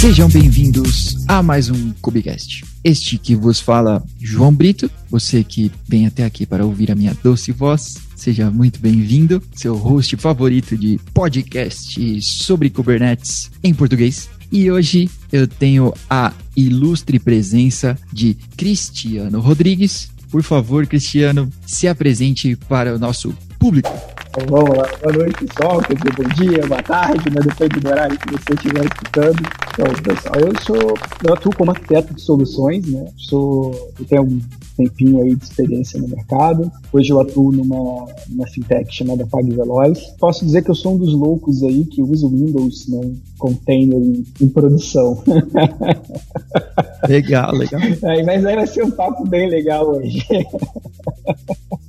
Sejam bem-vindos a mais um Cubicast. Este que vos fala João Brito, você que vem até aqui para ouvir a minha doce voz, seja muito bem-vindo, seu host favorito de podcast sobre Kubernetes em português. E hoje eu tenho a ilustre presença de Cristiano Rodrigues. Por favor, Cristiano, se apresente para o nosso público. Então, vamos lá. Boa noite, pessoal. Quer dizer, bom dia, boa tarde, né? Depende do horário que você estiver escutando. Então, pessoal, eu sou. Eu atuo como arquiteto de soluções, né? Sou. Eu tenho tempinho aí de experiência no mercado. Hoje eu atuo numa, numa fintech chamada PagVeloz. Posso dizer que eu sou um dos loucos aí que usa o Windows, né? Container em, em produção. Legal, legal. Aí, mas aí vai ser um papo bem legal hoje.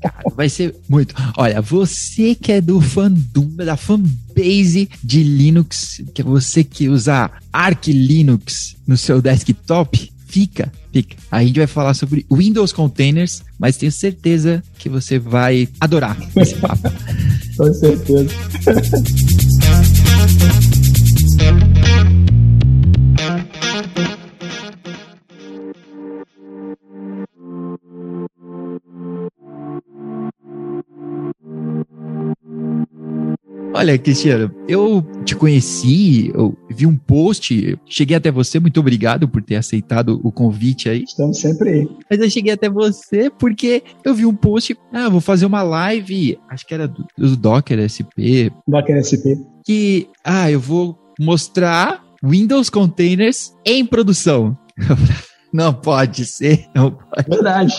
Cara, vai ser muito. Olha, você que é do fandom, da fanbase de Linux, que é você que usa Arch Linux no seu desktop, fica, fica. A gente vai falar sobre Windows Containers, mas tenho certeza que você vai adorar esse papo. Com certeza. Olha, Cristiano, eu te conheci, eu vi um post, cheguei até você, muito obrigado por ter aceitado o convite aí. Estamos sempre aí. Mas eu cheguei até você porque eu vi um post, ah, vou fazer uma live, acho que era do, do Docker SP. Docker SP. Que, ah, eu vou mostrar Windows Containers em produção. Não pode ser, não pode. Verdade.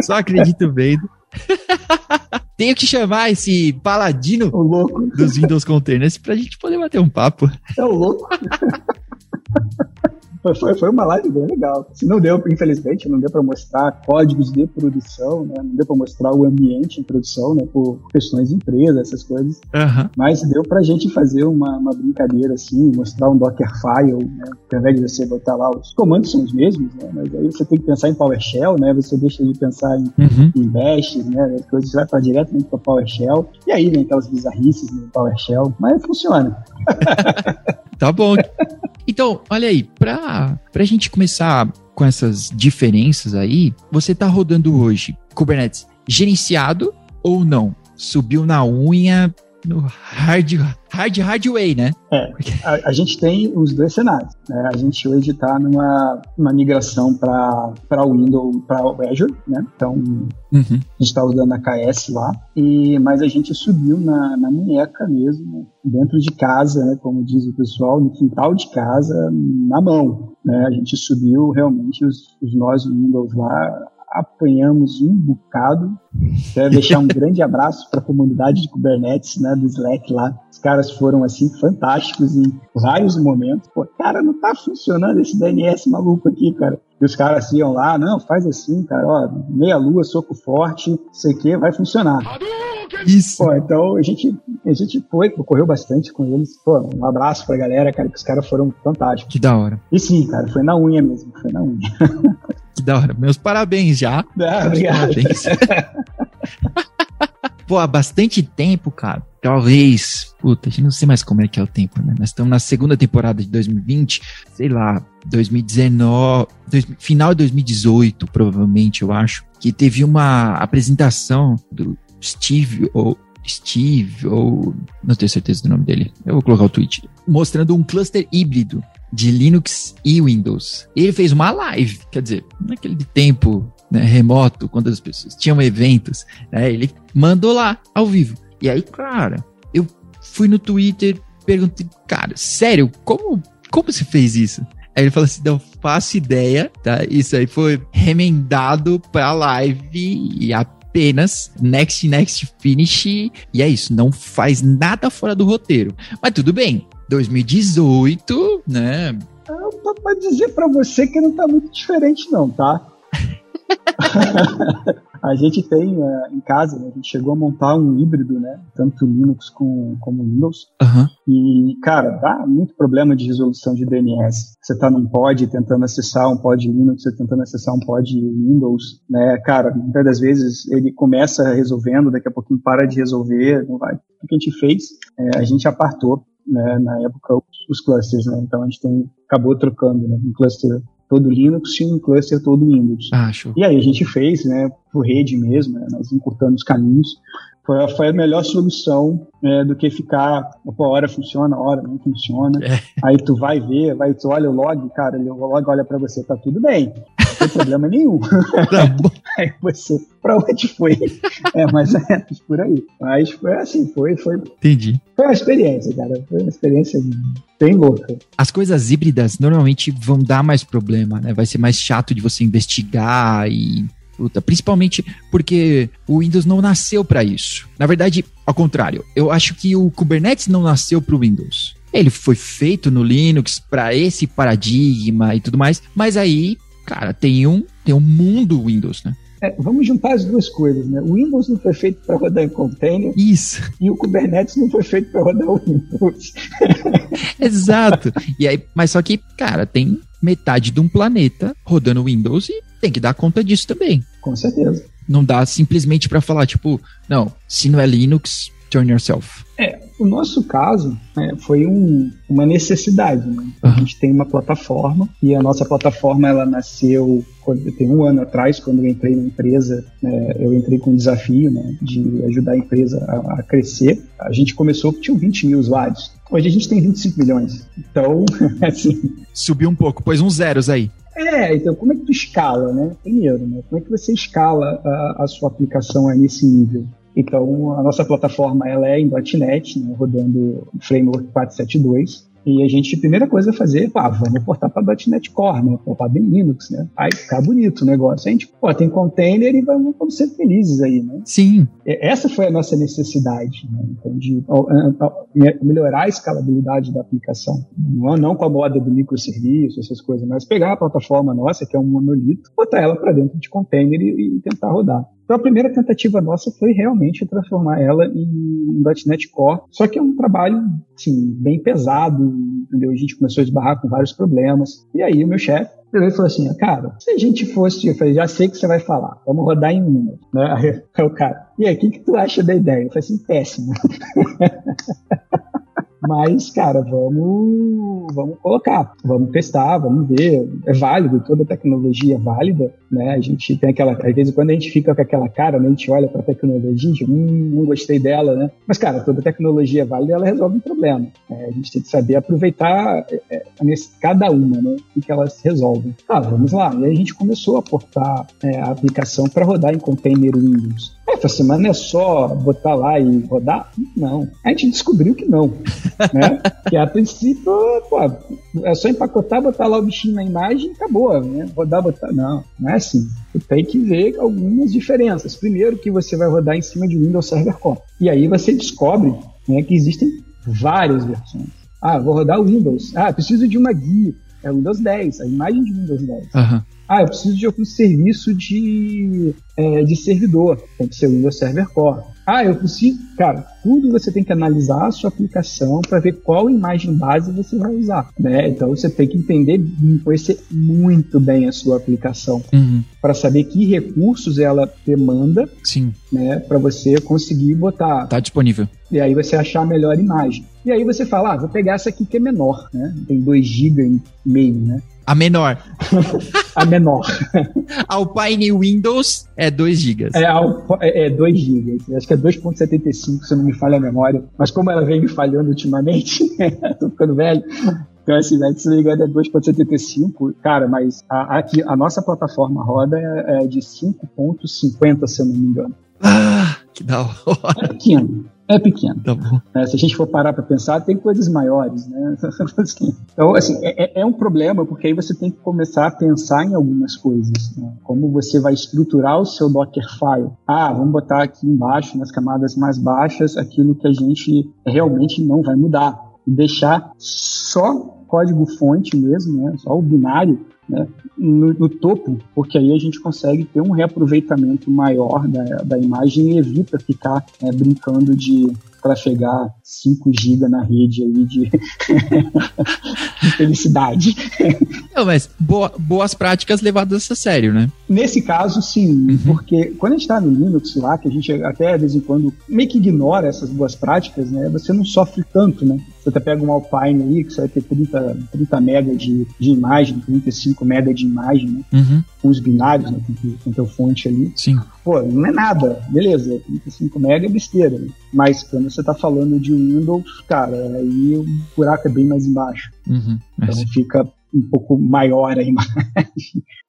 Só acredito vendo. Tenho que chamar esse paladino o louco. dos Windows Containers pra gente poder bater um papo. É o louco. Foi, foi uma live bem legal. Se não deu, infelizmente, não deu para mostrar códigos de produção, né? Não deu para mostrar o ambiente em produção, né? Por questões de empresa, essas coisas. Uhum. Mas deu pra gente fazer uma, uma brincadeira assim, mostrar um Dockerfile, né? Ao invés de você botar lá, os comandos são os mesmos, né? Mas aí você tem que pensar em PowerShell, né? Você deixa de pensar em, Uhum. em Bash, né? As coisas vai para diretamente para PowerShell. E aí vem aquelas bizarrices no PowerShell, mas funciona. Tá bom. Então, olha aí, pra, pra gente começar com essas diferenças aí, você tá rodando hoje Kubernetes gerenciado ou não? Subiu na unha no hard, hard, hard way, né? É, a, a gente tem os dois cenários. Né? A gente hoje está numa, numa migração para o Windows, para o Azure, né? Então, Uhum. a gente está usando a KS lá, e, mas a gente subiu na, na munheca mesmo, dentro de casa, né? Como diz o pessoal, no quintal de casa, na mão. Né? A gente subiu realmente os, os nós Windows lá, apanhamos um bocado. Quero deixar um grande abraço para a comunidade de Kubernetes, né, do Slack lá. Os caras foram assim fantásticos em vários momentos. Pô, cara, não tá funcionando esse DNS maluco aqui, cara. E os caras iam lá, não, faz assim, cara, ó, meia lua, soco forte, sei o que, vai funcionar. Isso. Pô, então a gente, a gente foi, correu bastante com eles. Pô, um abraço pra galera, cara, que os caras foram fantásticos. Que da hora. E sim, cara, foi na unha mesmo, foi na unha. Que da hora. Meus parabéns já. Ah, obrigado. parabéns. Pô, há bastante tempo, cara. Talvez, puta, a gente não sei mais como é que é o tempo, né? Nós estamos na segunda temporada de 2020, sei lá, 2019, dois- final de 2018, provavelmente, eu acho, que teve uma apresentação do Steve ou Steve ou não tenho certeza do nome dele. Eu vou colocar o tweet mostrando um cluster híbrido de Linux e Windows. Ele fez uma live, quer dizer, naquele tempo né, remoto, quando as pessoas tinham eventos, né, ele mandou lá ao vivo. E aí, cara, eu fui no Twitter, perguntei, cara, sério, como, como você fez isso? Aí ele falou assim: não faço ideia, tá? Isso aí foi remendado pra live e apenas next, next, finish. E é isso, não faz nada fora do roteiro. Mas tudo bem, 2018, né? Eu pra dizer pra você que não tá muito diferente, não, tá? a gente tem é, em casa, né, a gente chegou a montar um híbrido, né? Tanto Linux com, como Windows. Aham. E, cara, dá muito problema de resolução de DNS. Você tá num pod tentando acessar um pod Linux, você tentando acessar um pod Windows, né? Cara, muitas das vezes ele começa resolvendo, daqui a pouquinho para de resolver, não vai. O que a gente fez? É, a gente apartou né, na época, os clusters, né? Então a gente tem, acabou trocando, né? Um cluster todo Linux e um cluster todo Windows. Acho. E aí a gente fez, né, por rede mesmo, né, nós encurtando os caminhos. Foi, foi a melhor solução é, do que ficar, uma hora funciona, hora não funciona. É. Aí tu vai ver, vai, tu olha o log, cara, o log olha para você, tá tudo bem tem problema nenhum. Tá bom. aí você, pra onde foi? É mais ou menos por aí. Mas foi assim, foi, foi. Entendi. Foi uma experiência, cara. Foi uma experiência bem louca. As coisas híbridas normalmente vão dar mais problema, né? Vai ser mais chato de você investigar e Puta, principalmente porque o Windows não nasceu para isso. Na verdade, ao contrário, eu acho que o Kubernetes não nasceu para o Windows. Ele foi feito no Linux para esse paradigma e tudo mais, mas aí cara, tem um, tem um mundo Windows, né? É, vamos juntar as duas coisas, né? O Windows não foi feito para rodar em container. Isso. E o Kubernetes não foi feito para rodar o Windows. Exato. E aí, mas só que, cara, tem metade de um planeta rodando Windows e tem que dar conta disso também. Com certeza. Não dá simplesmente para falar, tipo, não, se não é Linux, turn yourself. É, o nosso caso né, foi um, uma necessidade. Né? Então, uhum. A gente tem uma plataforma e a nossa plataforma ela nasceu tem um ano atrás, quando eu entrei na empresa, né, eu entrei com um desafio né, de ajudar a empresa a, a, crescer. A gente começou, tinha 20 mil usuários. Hoje a gente tem 25 milhões. Então, assim. Subiu um pouco, pôs uns zeros aí. É, então como é que tu escala, né? Primeiro, né? Como é que você escala a, a sua aplicação aí nesse nível? Então, a nossa plataforma ela é em .NET, né, rodando Framework 472. E a gente, a primeira coisa a fazer, pá, vamos portar para .NET Core, né? Portar bem Linux, né? Aí ficar bonito o negócio. A gente, pô, tem container e vamos, vamos ser felizes aí, né? Sim. Essa foi a nossa necessidade, né? Então, de melhorar a escalabilidade da aplicação. Não, não com a moda do microserviço, essas coisas, mas pegar a plataforma nossa, que é um monolito, botar ela para dentro de container e, e tentar rodar. Então a primeira tentativa nossa foi realmente transformar ela em .NET Core, só que é um trabalho, assim, bem pesado, entendeu? A gente começou a esbarrar com vários problemas. E aí o meu chefe ele falou assim, cara, se a gente fosse, eu falei, já sei que você vai falar, vamos rodar em Windows, né? Aí o cara, e aí, o que, que tu acha da ideia? Eu falei assim, péssimo. Mas, cara, vamos, vamos colocar, vamos testar, vamos ver. É válido, toda tecnologia é válida, né? A gente tem aquela, às vezes quando a gente fica com aquela cara, né, a gente olha para a tecnologia, e hum, não gostei dela, né? Mas, cara, toda tecnologia é válida, ela resolve um problema. É, a gente tem que saber aproveitar é, é cada uma, né? O que elas resolvem. Tá, vamos lá. E aí a gente começou a portar é, a aplicação para rodar em container Windows. É, essa semana é só botar lá e rodar? Não. A gente descobriu que não. né? Que a princípio, pô, é só empacotar, botar lá o bichinho na imagem e acabou, né? Rodar, botar. Não, não é assim. Você tem que ver algumas diferenças. Primeiro que você vai rodar em cima de Windows Server Core. E aí você descobre né, que existem várias versões. Ah, vou rodar o Windows. Ah, preciso de uma guia. É Windows 10, a imagem de Windows 10. Uhum. Ah, eu preciso de algum serviço de, é, de servidor. Tem que ser o Windows Server Core. Ah, eu preciso. Cara, tudo você tem que analisar a sua aplicação para ver qual imagem base você vai usar. Né? Então você tem que entender, conhecer muito bem a sua aplicação uhum. para saber que recursos ela demanda. Sim. Né, para você conseguir botar. Tá disponível. E aí você achar a melhor imagem. E aí você fala, ah, vou pegar essa aqui que é menor, né? Tem 2 GB e meio, né? A menor. a menor. Alpine Windows é 2 GB. É, é, é 2 GB. Acho que é 2.75, se não me falha a memória. Mas como ela vem me falhando ultimamente, tô ficando velho. Então, assim, né, se não me engano, é 2.75. Cara, mas a, aqui, a nossa plataforma roda é, é de 5.50, se eu não me engano. Ah, que da hora. É pequeno. É pequeno. Tá. É, se a gente for parar para pensar, tem coisas maiores, né? então, assim, é, é, é, um problema, porque aí você tem que começar a pensar em algumas coisas. Né? Como você vai estruturar o seu Dockerfile. Ah, vamos botar aqui embaixo, nas camadas mais baixas, aquilo que a gente realmente não vai mudar. E deixar só código fonte mesmo, né? Só o binário né, no, no, topo, porque aí a gente consegue ter um reaproveitamento maior da, da imagem e evita ficar é, brincando de trafegar 5 GB na rede aí de, de felicidade. Não, mas boa, boas práticas levadas a sério, né? Nesse caso, sim, uhum. porque quando a gente está no Linux lá, que a gente até de vez em quando meio que ignora essas boas práticas, né? Você não sofre tanto, né? Você até pega um Alpine aí, que você vai ter 30, 30 mega de, de imagem, 35 mega de imagem, né? Uhum. Com os binários, né? Com, com teu fonte ali. Sim. Pô, não é nada, beleza, 35 mega é besteira. Mas quando você está falando de Windows, cara, aí o buraco é bem mais embaixo. Uhum. Então é fica um pouco maior a imagem.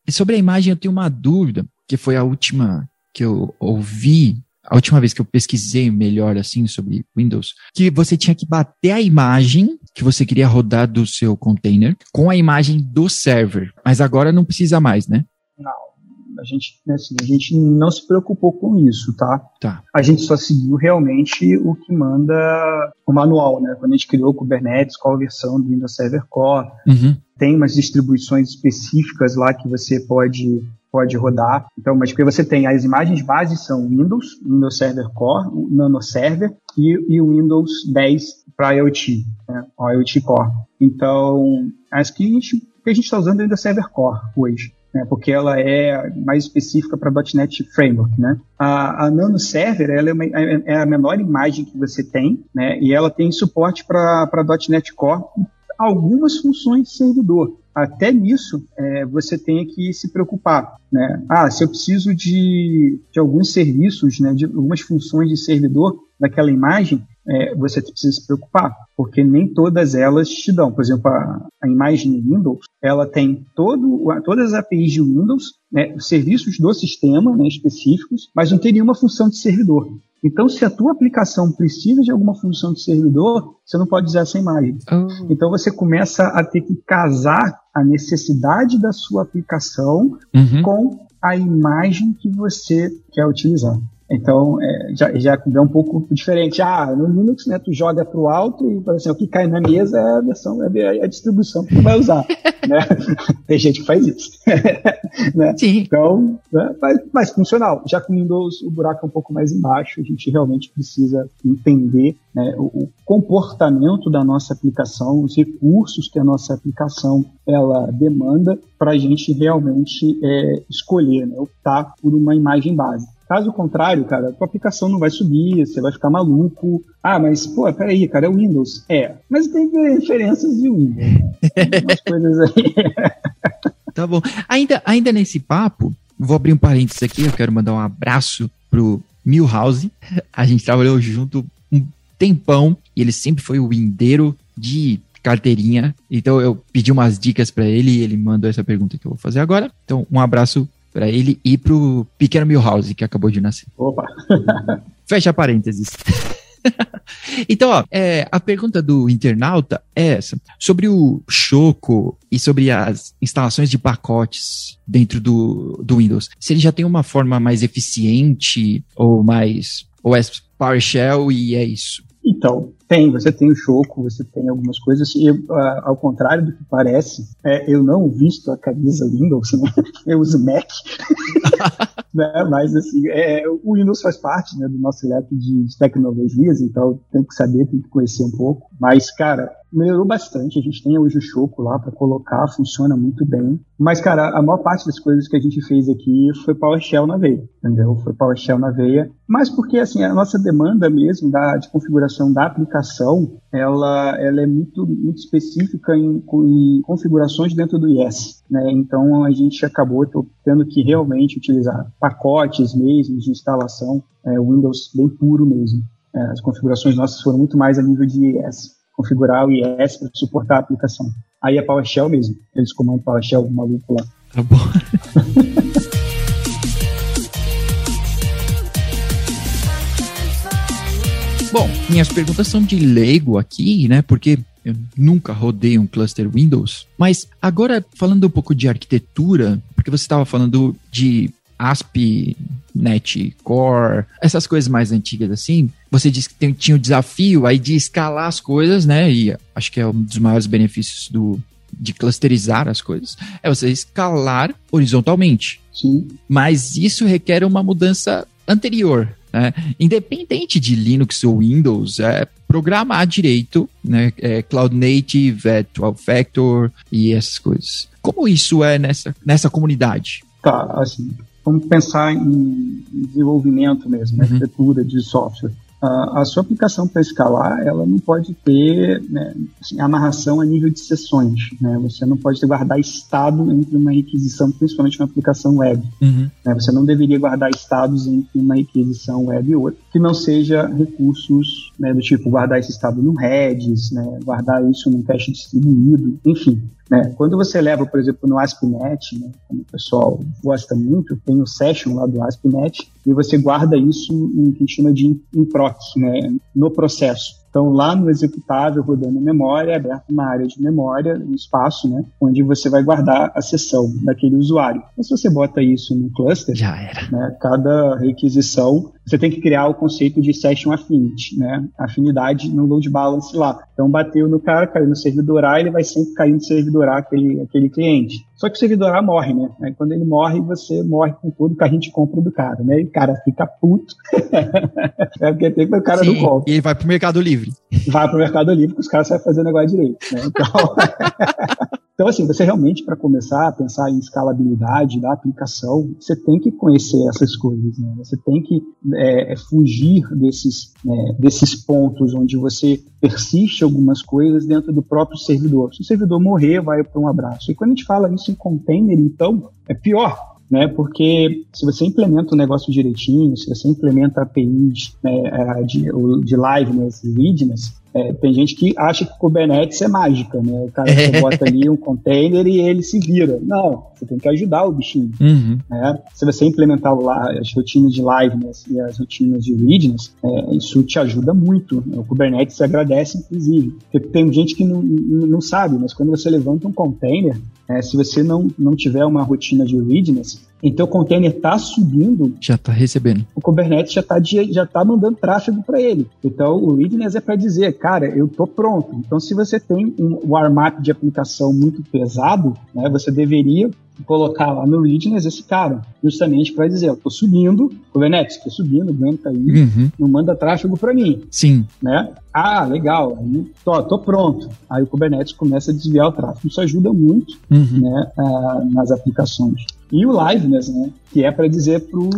E sobre a imagem eu tenho uma dúvida, que foi a última que eu ouvi a última vez que eu pesquisei melhor assim sobre Windows, que você tinha que bater a imagem que você queria rodar do seu container com a imagem do server. Mas agora não precisa mais, né? Não. A gente, né, assim, a gente não se preocupou com isso, tá? Tá. A gente só seguiu realmente o que manda o manual, né? Quando a gente criou o Kubernetes, qual a versão do Windows Server Core. Uhum. Tem umas distribuições específicas lá que você pode pode rodar. Então, mas porque você tem as imagens base são Windows, Windows Server Core, o Nano Server e, o Windows 10 para IoT, né, o IoT Core. Então, as que a gente que a gente está usando é o Windows Server Core hoje. Né, porque ela é mais específica para .NET Framework, né? A, a Nano Server ela é, uma, é, a menor imagem que você tem, né? E ela tem suporte para .NET Core algumas funções de servidor até nisso é, você tem que se preocupar. Né? Ah, se eu preciso de, de alguns serviços, né, de algumas funções de servidor daquela imagem, é, você precisa se preocupar, porque nem todas elas te dão. Por exemplo, a, a imagem Windows, ela tem todo, todas as APIs de Windows, né, serviços do sistema né, específicos, mas não tem nenhuma função de servidor. Então, se a tua aplicação precisa de alguma função de servidor, você não pode usar essa imagem. Oh. Então, você começa a ter que casar a necessidade da sua aplicação uhum. com a imagem que você quer utilizar. Então, é, já, já é um pouco diferente. Ah, no Linux, né, tu joga para o alto e, exemplo, o que cai na mesa é a versão, é a distribuição que tu vai usar. né? Tem gente que faz isso. né? Sim. Então, né, mas, mas funcional. Já com Windows, o buraco é um pouco mais embaixo. A gente realmente precisa entender né, o, o, comportamento da nossa aplicação, os recursos que a nossa aplicação ela demanda para a gente realmente é, escolher, né, optar por uma imagem base. Caso contrário, cara, tua aplicação não vai subir, você vai ficar maluco. Ah, mas, pô, peraí, cara, é o Windows. É, mas tem diferenças de Windows. Umas coisas aí. tá bom. Ainda, ainda nesse papo, vou abrir um parênteses aqui, eu quero mandar um abraço pro Milhouse. A gente trabalhou junto um tempão e ele sempre foi o windeiro de carteirinha. Então eu pedi umas dicas para ele e ele mandou essa pergunta que eu vou fazer agora. Então, um abraço para ele e pro pequeno Milhouse que acabou de nascer. Opa! Fecha parênteses. então, ó, é, a pergunta do internauta é essa: sobre o Choco e sobre as instalações de pacotes dentro do, do Windows. Se ele já tem uma forma mais eficiente ou mais. ou é PowerShell e é isso? Então, tem, você tem o Choco, você tem algumas coisas. E, uh, ao contrário do que parece, é, eu não visto a camisa Windows, né? eu uso Mac. né? Mas, assim, é, o Windows faz parte né, do nosso leque de, de tecnologias, então tem que saber, tem que conhecer um pouco. Mas, cara, melhorou bastante. A gente tem hoje o Choco lá para colocar, funciona muito bem. Mas, cara, a maior parte das coisas que a gente fez aqui foi PowerShell na veia, entendeu? Foi PowerShell na veia. Mas porque, assim, a nossa demanda mesmo da, de configuração da aplicação, ela, ela é muito, muito específica em, em configurações dentro do IS, né? Então, a gente acabou tendo que realmente utilizar pacotes mesmo de instalação, é, Windows bem puro mesmo. É, as configurações nossas foram muito mais a nível de IS configurar o IS para suportar a aplicação. Aí é PowerShell mesmo. Eles comandam PowerShell maluco lá. Tá bom. Bom, minhas perguntas são de leigo aqui, né? Porque eu nunca rodei um cluster Windows. Mas agora, falando um pouco de arquitetura, porque você estava falando de ASP.NET Core, essas coisas mais antigas assim, você disse que tem, tinha o desafio aí de escalar as coisas, né? E acho que é um dos maiores benefícios do, de clusterizar as coisas, é você escalar horizontalmente. Sim. Mas isso requer uma mudança anterior. Né? Independente de Linux ou Windows, é programar direito, né? É Cloud Native, é 12 Factor e essas coisas. Como isso é nessa, nessa comunidade? Tá, assim, vamos pensar em desenvolvimento mesmo, uhum. arquitetura de software a, a sua aplicação para escalar, ela não pode ter né, assim, amarração a nível de sessões. Né? Você não pode guardar estado entre uma requisição, principalmente uma aplicação web. Uhum. Né? Você não deveria guardar estados entre uma requisição web e outra, que não seja recursos né, do tipo guardar esse estado no Redis, né, guardar isso num cache distribuído, enfim. Né? Quando você leva, por exemplo, no ASP.NET, né, como o pessoal gosta muito, tem o session lá do ASP.NET, e você guarda isso em que a gente chama de in proc, né, no processo. Então, lá no executável, rodando memória, é aberta uma área de memória, um espaço, né, onde você vai guardar a sessão daquele usuário. Então, se você bota isso no cluster, já era. Né, cada requisição, você tem que criar o conceito de session affinity, né, afinidade no load balance lá. Então, bateu no cara, caiu no servidor A, ele vai sempre cair no servidor A aquele, aquele cliente. Só que o servidor A morre, né? Aí quando ele morre, você morre com tudo que a gente compra do cara, né? E o cara fica puto. é porque tem que o cara Sim, não compra. E ele vai pro Mercado Livre. Vai pro Mercado Livre que os caras sabem fazer o negócio direito, né? Então... Então, assim, você realmente, para começar a pensar em escalabilidade da aplicação, você tem que conhecer essas coisas, né? Você tem que é, é fugir desses, é, desses pontos onde você persiste algumas coisas dentro do próprio servidor. Se o servidor morrer, vai para um abraço. E quando a gente fala isso em container, então, é pior, né? Porque se você implementa o negócio direitinho, se você implementa APIs né, de, de liveness readiness, é, tem gente que acha que Kubernetes é mágica, né? O cara você bota ali um container e ele se vira. Não, você tem que ajudar o bichinho. Uhum. Né? Se você implementar as rotinas de liveness e as rotinas de readiness, é, isso te ajuda muito. Né? O Kubernetes agradece, inclusive. Porque tem gente que não, não sabe, mas quando você levanta um container, é, se você não, não tiver uma rotina de readiness, então o container está subindo. Já está recebendo. O Kubernetes já está já tá mandando tráfego para ele. Então o readiness é para dizer, cara, eu estou pronto. Então se você tem um warm-up de aplicação muito pesado, né, você deveria colocar lá no Readiness esse cara, justamente para dizer, eu tô subindo, Kubernetes, tô subindo, aguenta aí, uhum. não manda tráfego para mim. Sim. Né? Ah, legal, aí, tô, tô pronto. Aí o Kubernetes começa a desviar o tráfego. Isso ajuda muito uhum. né, nas aplicações. E o Liveness, né, que é para dizer pro,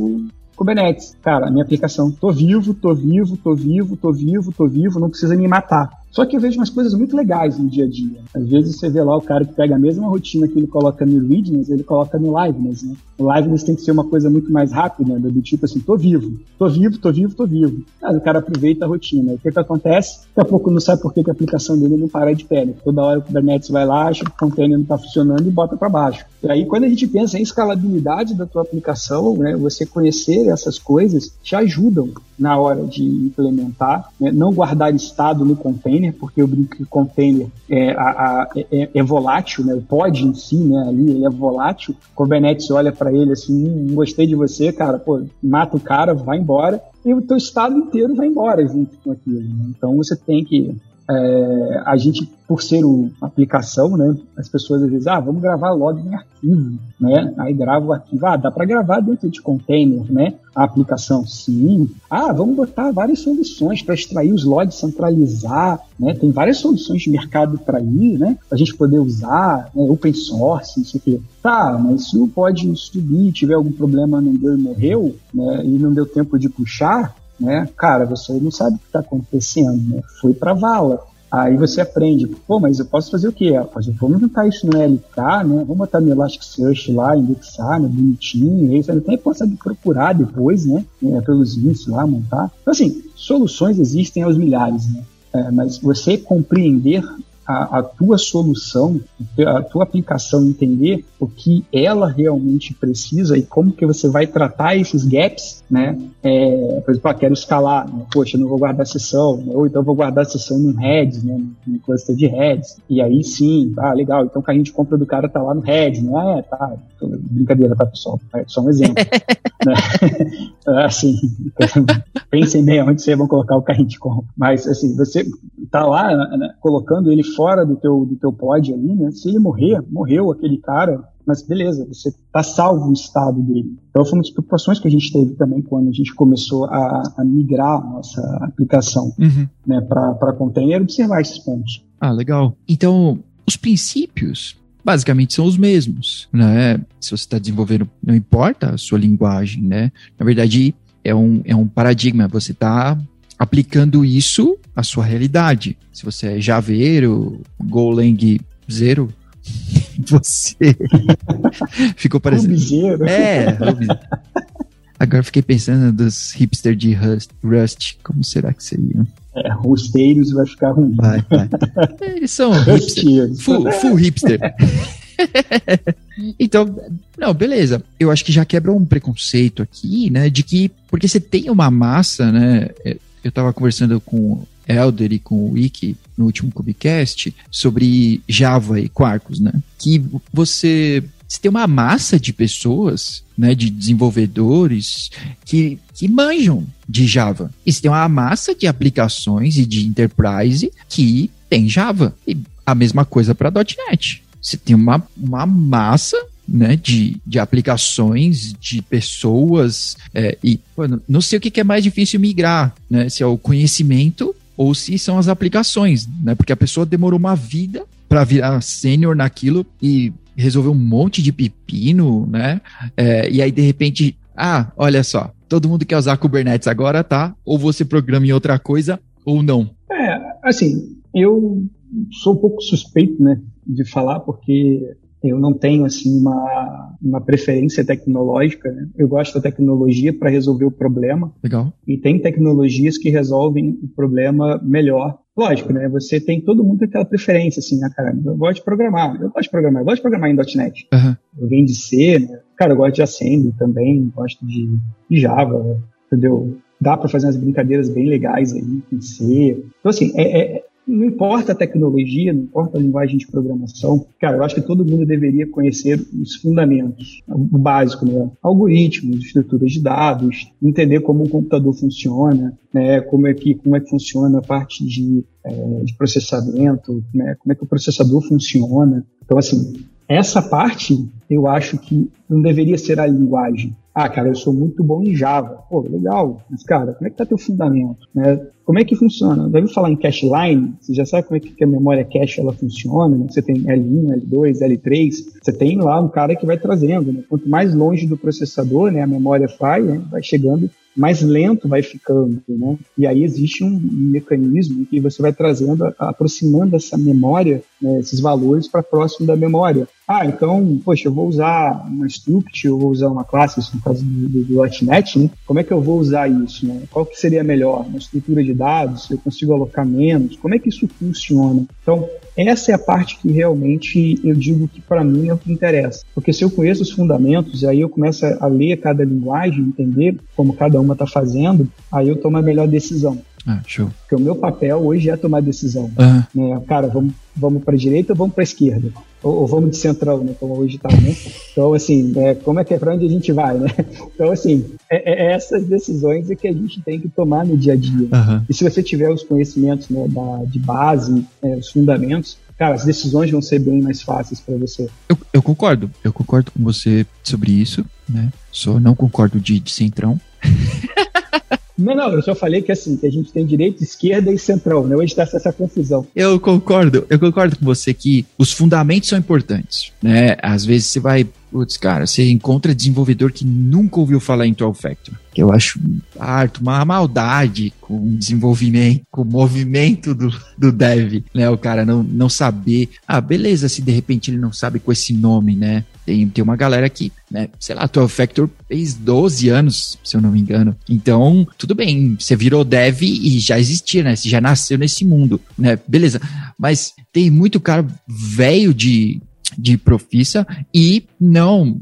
Kubernetes. Cara, a minha aplicação, tô vivo, tô vivo, tô vivo, tô vivo, tô vivo, não precisa me matar. Só que eu vejo umas coisas muito legais no dia a dia. Às vezes você vê lá o cara que pega a mesma rotina que ele coloca no Readiness, ele coloca no Liveness, né? O Liveness tem que ser uma coisa muito mais rápida, né? do tipo assim, tô vivo, tô vivo, tô vivo, tô vivo. O cara aproveita a rotina. O que que acontece? Daqui a pouco não sabe por que, que a aplicação dele não para de pé. Né? Toda hora o Kubernetes vai lá, acha que o container não está funcionando e bota para baixo. E aí quando a gente pensa em escalabilidade da tua aplicação, né? Você conhecer essas coisas te ajudam na hora de implementar, né? não guardar estado no container, porque eu brinco que o container é, a, a, é, é, volátil, né? o pod em si, né, ali, ele é volátil, Kubernetes olha para ele assim, não gostei de você, cara, pô, mata o cara, vai embora, e o teu estado inteiro vai embora junto com aquilo. Né? Então você tem que é, a gente, por ser uma aplicação, né, as pessoas às vezes, ah, vamos gravar log em arquivo, né? Aí grava o arquivo, ah, dá para gravar dentro de container, né? A aplicação, sim. Ah, vamos botar várias soluções para extrair os logs, centralizar, né? Tem várias soluções de mercado para ir, né? Para a gente poder usar, né? open source, não sei o quê. Tá, mas se o pod subir, tiver algum problema, não deu e morreu, né? E não deu tempo de puxar, né? Cara, você não sabe o que está acontecendo, né? Foi para vala. Aí você aprende, pô, mas eu posso fazer o quê? vamos juntar isso no LK, né? Vamos botar no Elasticsearch lá, indexar, né? Bonitinho, aí você até consegue procurar depois, né? É, pelos links lá, montar. Então, assim, soluções existem aos milhares, né? É, mas você compreender a, a, tua solução, a tua aplicação entender o que ela realmente precisa e como que você vai tratar esses gaps, né? É, por exemplo, ah, quero escalar, né? poxa, não vou guardar a sessão, né? ou então vou guardar a sessão no heads, né? No cluster de heads. E aí sim, ah, legal, então o carrinho de compra do cara tá lá no heads, né? Ah, é, tá. Brincadeira, tá, pessoal? É só um exemplo. né? assim, pensem bem onde vocês vão colocar o carrinho de compra. Mas, assim, você tá lá, né, colocando ele fora do teu, do teu pod ali, né? Se ele morrer, morreu aquele cara, mas beleza, você tá salvo o estado dele. Então foi uma das preocupações que a gente teve também quando a gente começou a, a migrar a nossa aplicação uhum. né, para container, observar esses pontos. Ah, legal. Então, os princípios basicamente são os mesmos, né? Se você está desenvolvendo, não importa a sua linguagem, né? Na verdade, é um, é um paradigma, você está aplicando isso à sua realidade. Se você é Javeiro, Golang Zero, você ficou parecendo. Rubizeiro. É, Agora fiquei pensando dos hipsters de Rust, Rust, como será que seriam? É, rusteiros vai ficar ruim. Vai, vai. Eles são hipster, full, full hipster. então, não, beleza. Eu acho que já quebra um preconceito aqui, né? De que, porque você tem uma massa, né? Eu tava conversando com Elder e com o Wiki no último Cubicast sobre Java e Quarkus, né? Que você você tem uma massa de pessoas, né, de desenvolvedores que, que manjam de Java. E você tem uma massa de aplicações e de enterprise que tem Java. E a mesma coisa para .NET. Você tem uma, uma massa né, de, de aplicações, de pessoas, é, e não sei o que é mais difícil migrar, né, se é o conhecimento ou se são as aplicações, né, porque a pessoa demorou uma vida para virar sênior naquilo e resolver um monte de pepino, né, é, e aí de repente, ah, olha só, todo mundo quer usar Kubernetes agora, tá? Ou você programa em outra coisa ou não. É, assim, eu sou um pouco suspeito, né, de falar, porque eu não tenho assim uma, uma preferência tecnológica. Né? Eu gosto da tecnologia para resolver o problema. Legal. E tem tecnologias que resolvem o problema melhor. Lógico, né? Você tem todo mundo aquela preferência, assim, né, cara? Eu gosto de programar, eu gosto de programar, eu gosto de programar em .NET. Uhum. Eu venho de C, né? Cara, eu gosto de Assembly também, gosto de, de Java, entendeu? Dá para fazer umas brincadeiras bem legais aí em C. Então, assim, é, é não importa a tecnologia, não importa a linguagem de programação, cara, eu acho que todo mundo deveria conhecer os fundamentos, o básico, né? Algoritmos, estruturas de dados, entender como um computador funciona, né? Como é que, como é que funciona a parte de, é, de processamento, né? Como é que o processador funciona. Então, assim, essa parte eu acho que não deveria ser a linguagem. Ah, cara, eu sou muito bom em Java. Pô, legal. Mas, cara, como é que tá teu fundamento? Né? Como é que funciona? Deve falar em cache line? Você já sabe como é que a memória cache ela funciona? Né? Você tem L1, L2, L3. Você tem lá um cara que vai trazendo. Né? Quanto mais longe do processador né, a memória vai, né, vai chegando, mais lento vai ficando, né? E aí existe um mecanismo que você vai trazendo, aproximando essa memória, né, esses valores para próximo da memória. Ah, então, poxa, eu vou usar uma struct, eu vou usar uma classe, isso no caso do, do, do .NET, né? Como é que eu vou usar isso, né? Qual que seria melhor? Uma estrutura de dados? Eu consigo alocar menos? Como é que isso funciona? Então, essa é a parte que realmente eu digo que para mim é o que interessa. Porque se eu conheço os fundamentos, aí eu começo a ler cada linguagem, entender como cada uma está fazendo, aí eu tomo a melhor decisão. Ah, show. Porque o meu papel hoje é tomar decisão. Uhum. Né? Cara, vamos, vamos para a direita ou vamos para a esquerda? Ou, ou, vamos de central, né? Como hoje está, né? Então, assim, é, como é que é para onde a gente vai, né? Então, assim, é, é, essas decisões é que a gente tem que tomar no dia a dia. Uhum. E se você tiver os conhecimentos né, da, de base, é, os fundamentos, cara, as decisões vão ser bem mais fáceis para você. Eu, eu, concordo, eu concordo com você sobre isso, né? Só não concordo de, de centrão. Não, não, eu só falei que assim, que a gente tem direita, esquerda e central, né? Hoje está essa confusão. Eu concordo, eu concordo com você que os fundamentos são importantes, né? Às vezes você vai Putz, cara, você encontra desenvolvedor que nunca ouviu falar em 12 Factor. Que eu acho harto, uma maldade com o desenvolvimento, com o movimento do, do dev, né? O cara não, não saber. Ah, beleza, se de repente ele não sabe com esse nome, né? Tem, tem uma galera que, né, sei lá, 12 Factor fez 12 anos, se eu não me engano. Então, tudo bem, você virou dev e já existia, né? Você já nasceu nesse mundo, né? Beleza. Mas tem muito cara velho de, de profissa e não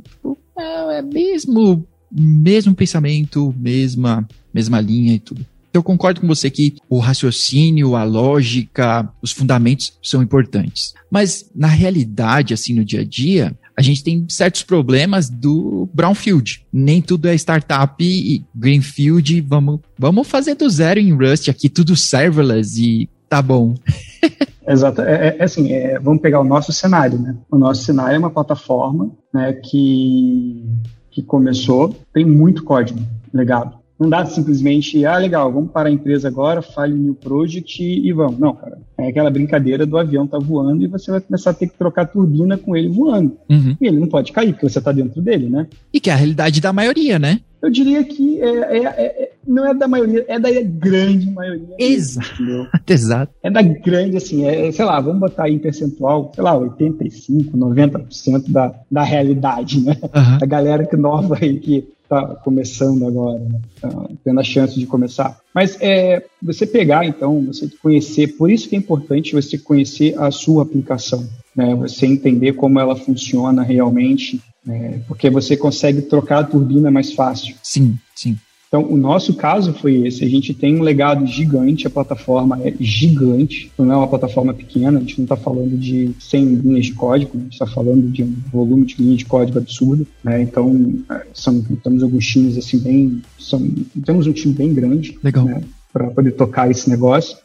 é, é mesmo mesmo pensamento, mesma mesma linha e tudo. Eu concordo com você que o raciocínio, a lógica, os fundamentos são importantes. Mas na realidade, assim, no dia a dia, a gente tem certos problemas do brownfield. Nem tudo é startup e greenfield. Vamos, vamos fazer do zero em Rust aqui, tudo serverless e tá bom. Exato. É, é, é assim, é, vamos pegar o nosso cenário, né? O nosso cenário é uma plataforma né, que, que começou, tem muito código legado. Não dá simplesmente, ah, legal, vamos para a empresa agora, file new project e, e vamos. Não, cara. É aquela brincadeira do avião tá voando e você vai começar a ter que trocar turbina com ele voando. Uhum. E ele não pode cair, porque você está dentro dele, né? E que é a realidade da maioria, né? Eu diria que é, é, é, não é da maioria, é da grande maioria. Exato. Exato. É da grande, assim, é, sei lá, vamos botar aí em percentual, sei lá, 85, 90% da, da realidade, né? Uhum. A galera que nova aí que está começando agora, né? tá tendo a chance de começar. Mas é você pegar, então, você conhecer, por isso que é importante você conhecer a sua aplicação, né? Você entender como ela funciona realmente, né? porque você consegue trocar a turbina mais fácil. Sim, sim. Então, o nosso caso foi esse. A gente tem um legado gigante, a plataforma é gigante, não é uma plataforma pequena, a gente não está falando de 100 linhas de código, a gente está falando de um volume de linhas de código absurdo. Né? Então, é, são, temos alguns times assim bem. São, temos um time bem grande. Legal. Né? Para poder tocar esse negócio.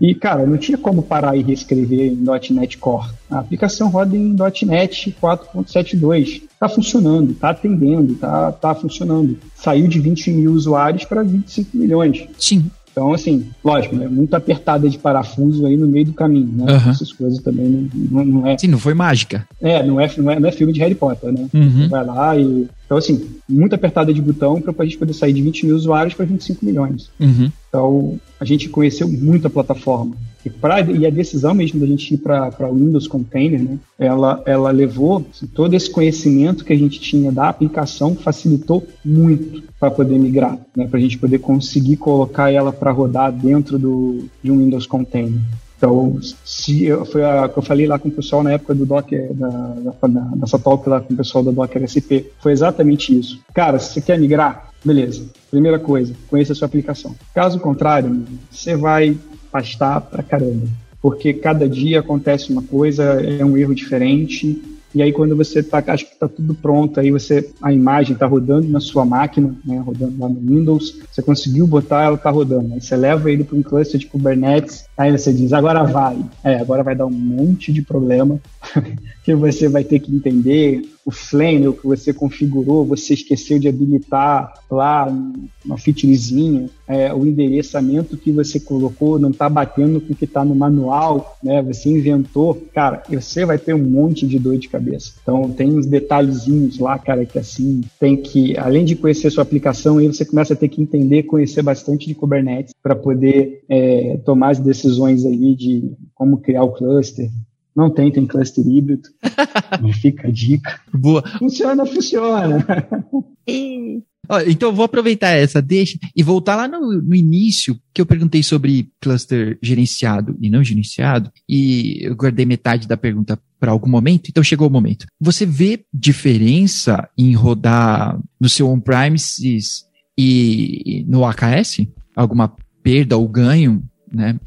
E, cara, não tinha como parar e reescrever em .NET Core. A aplicação roda em .NET 4.72. Está funcionando, está atendendo, está tá funcionando. Saiu de 20 mil usuários para 25 milhões. Sim. Então, assim, lógico, né? Muito apertada de parafuso aí no meio do caminho, né? Uhum. Essas coisas também não, não, não, é. Sim, não foi mágica. É, não é, não é, não é filme de Harry Potter, né? Uhum. Você vai lá e. Então, assim, muito apertada de botão para a gente poder sair de 20 mil usuários para 25 milhões. Uhum. Então, a gente conheceu muito a plataforma. E, pra, e a decisão mesmo da gente ir para Windows Container, né, ela, ela levou assim, todo esse conhecimento que a gente tinha da aplicação, facilitou muito para poder migrar, né, para a gente poder conseguir colocar ela para rodar dentro do, de um Windows Container. Então, se eu, foi a que eu falei lá com o pessoal na época do Docker, da, da, dessa talk lá com o pessoal da Docker SP, foi exatamente isso. Cara, se você quer migrar, beleza. Primeira coisa, conheça a sua aplicação. Caso contrário, você vai pastar pra caramba. Porque cada dia acontece uma coisa, é um erro diferente, e aí quando você tá, acha que está tudo pronto, aí você a imagem está rodando na sua máquina, né, rodando lá no Windows, você conseguiu botar, ela está rodando. Aí você leva ele para um cluster de Kubernetes, aí você diz, agora vai. É, agora vai dar um monte de problema que você vai ter que entender o Flame, o que você configurou, você esqueceu de habilitar lá uma featurezinha, é, o endereçamento que você colocou não está batendo com o que está no manual, né? Você inventou, cara, você vai ter um monte de dor de cabeça. Então tem uns detalhezinhos lá, cara, que assim tem que, além de conhecer sua aplicação, aí você começa a ter que entender, conhecer bastante de Kubernetes para poder é, tomar as decisões ali de como criar o cluster, não tentem cluster híbrido. Fica a dica. Boa. Funciona, funciona. então eu vou aproveitar essa deixa e voltar lá no, no, início que eu perguntei sobre cluster gerenciado e não gerenciado e eu guardei metade da pergunta para algum momento, então chegou o momento. Você vê diferença em rodar no seu on-premises e no AKS? Alguma perda ou ganho, né?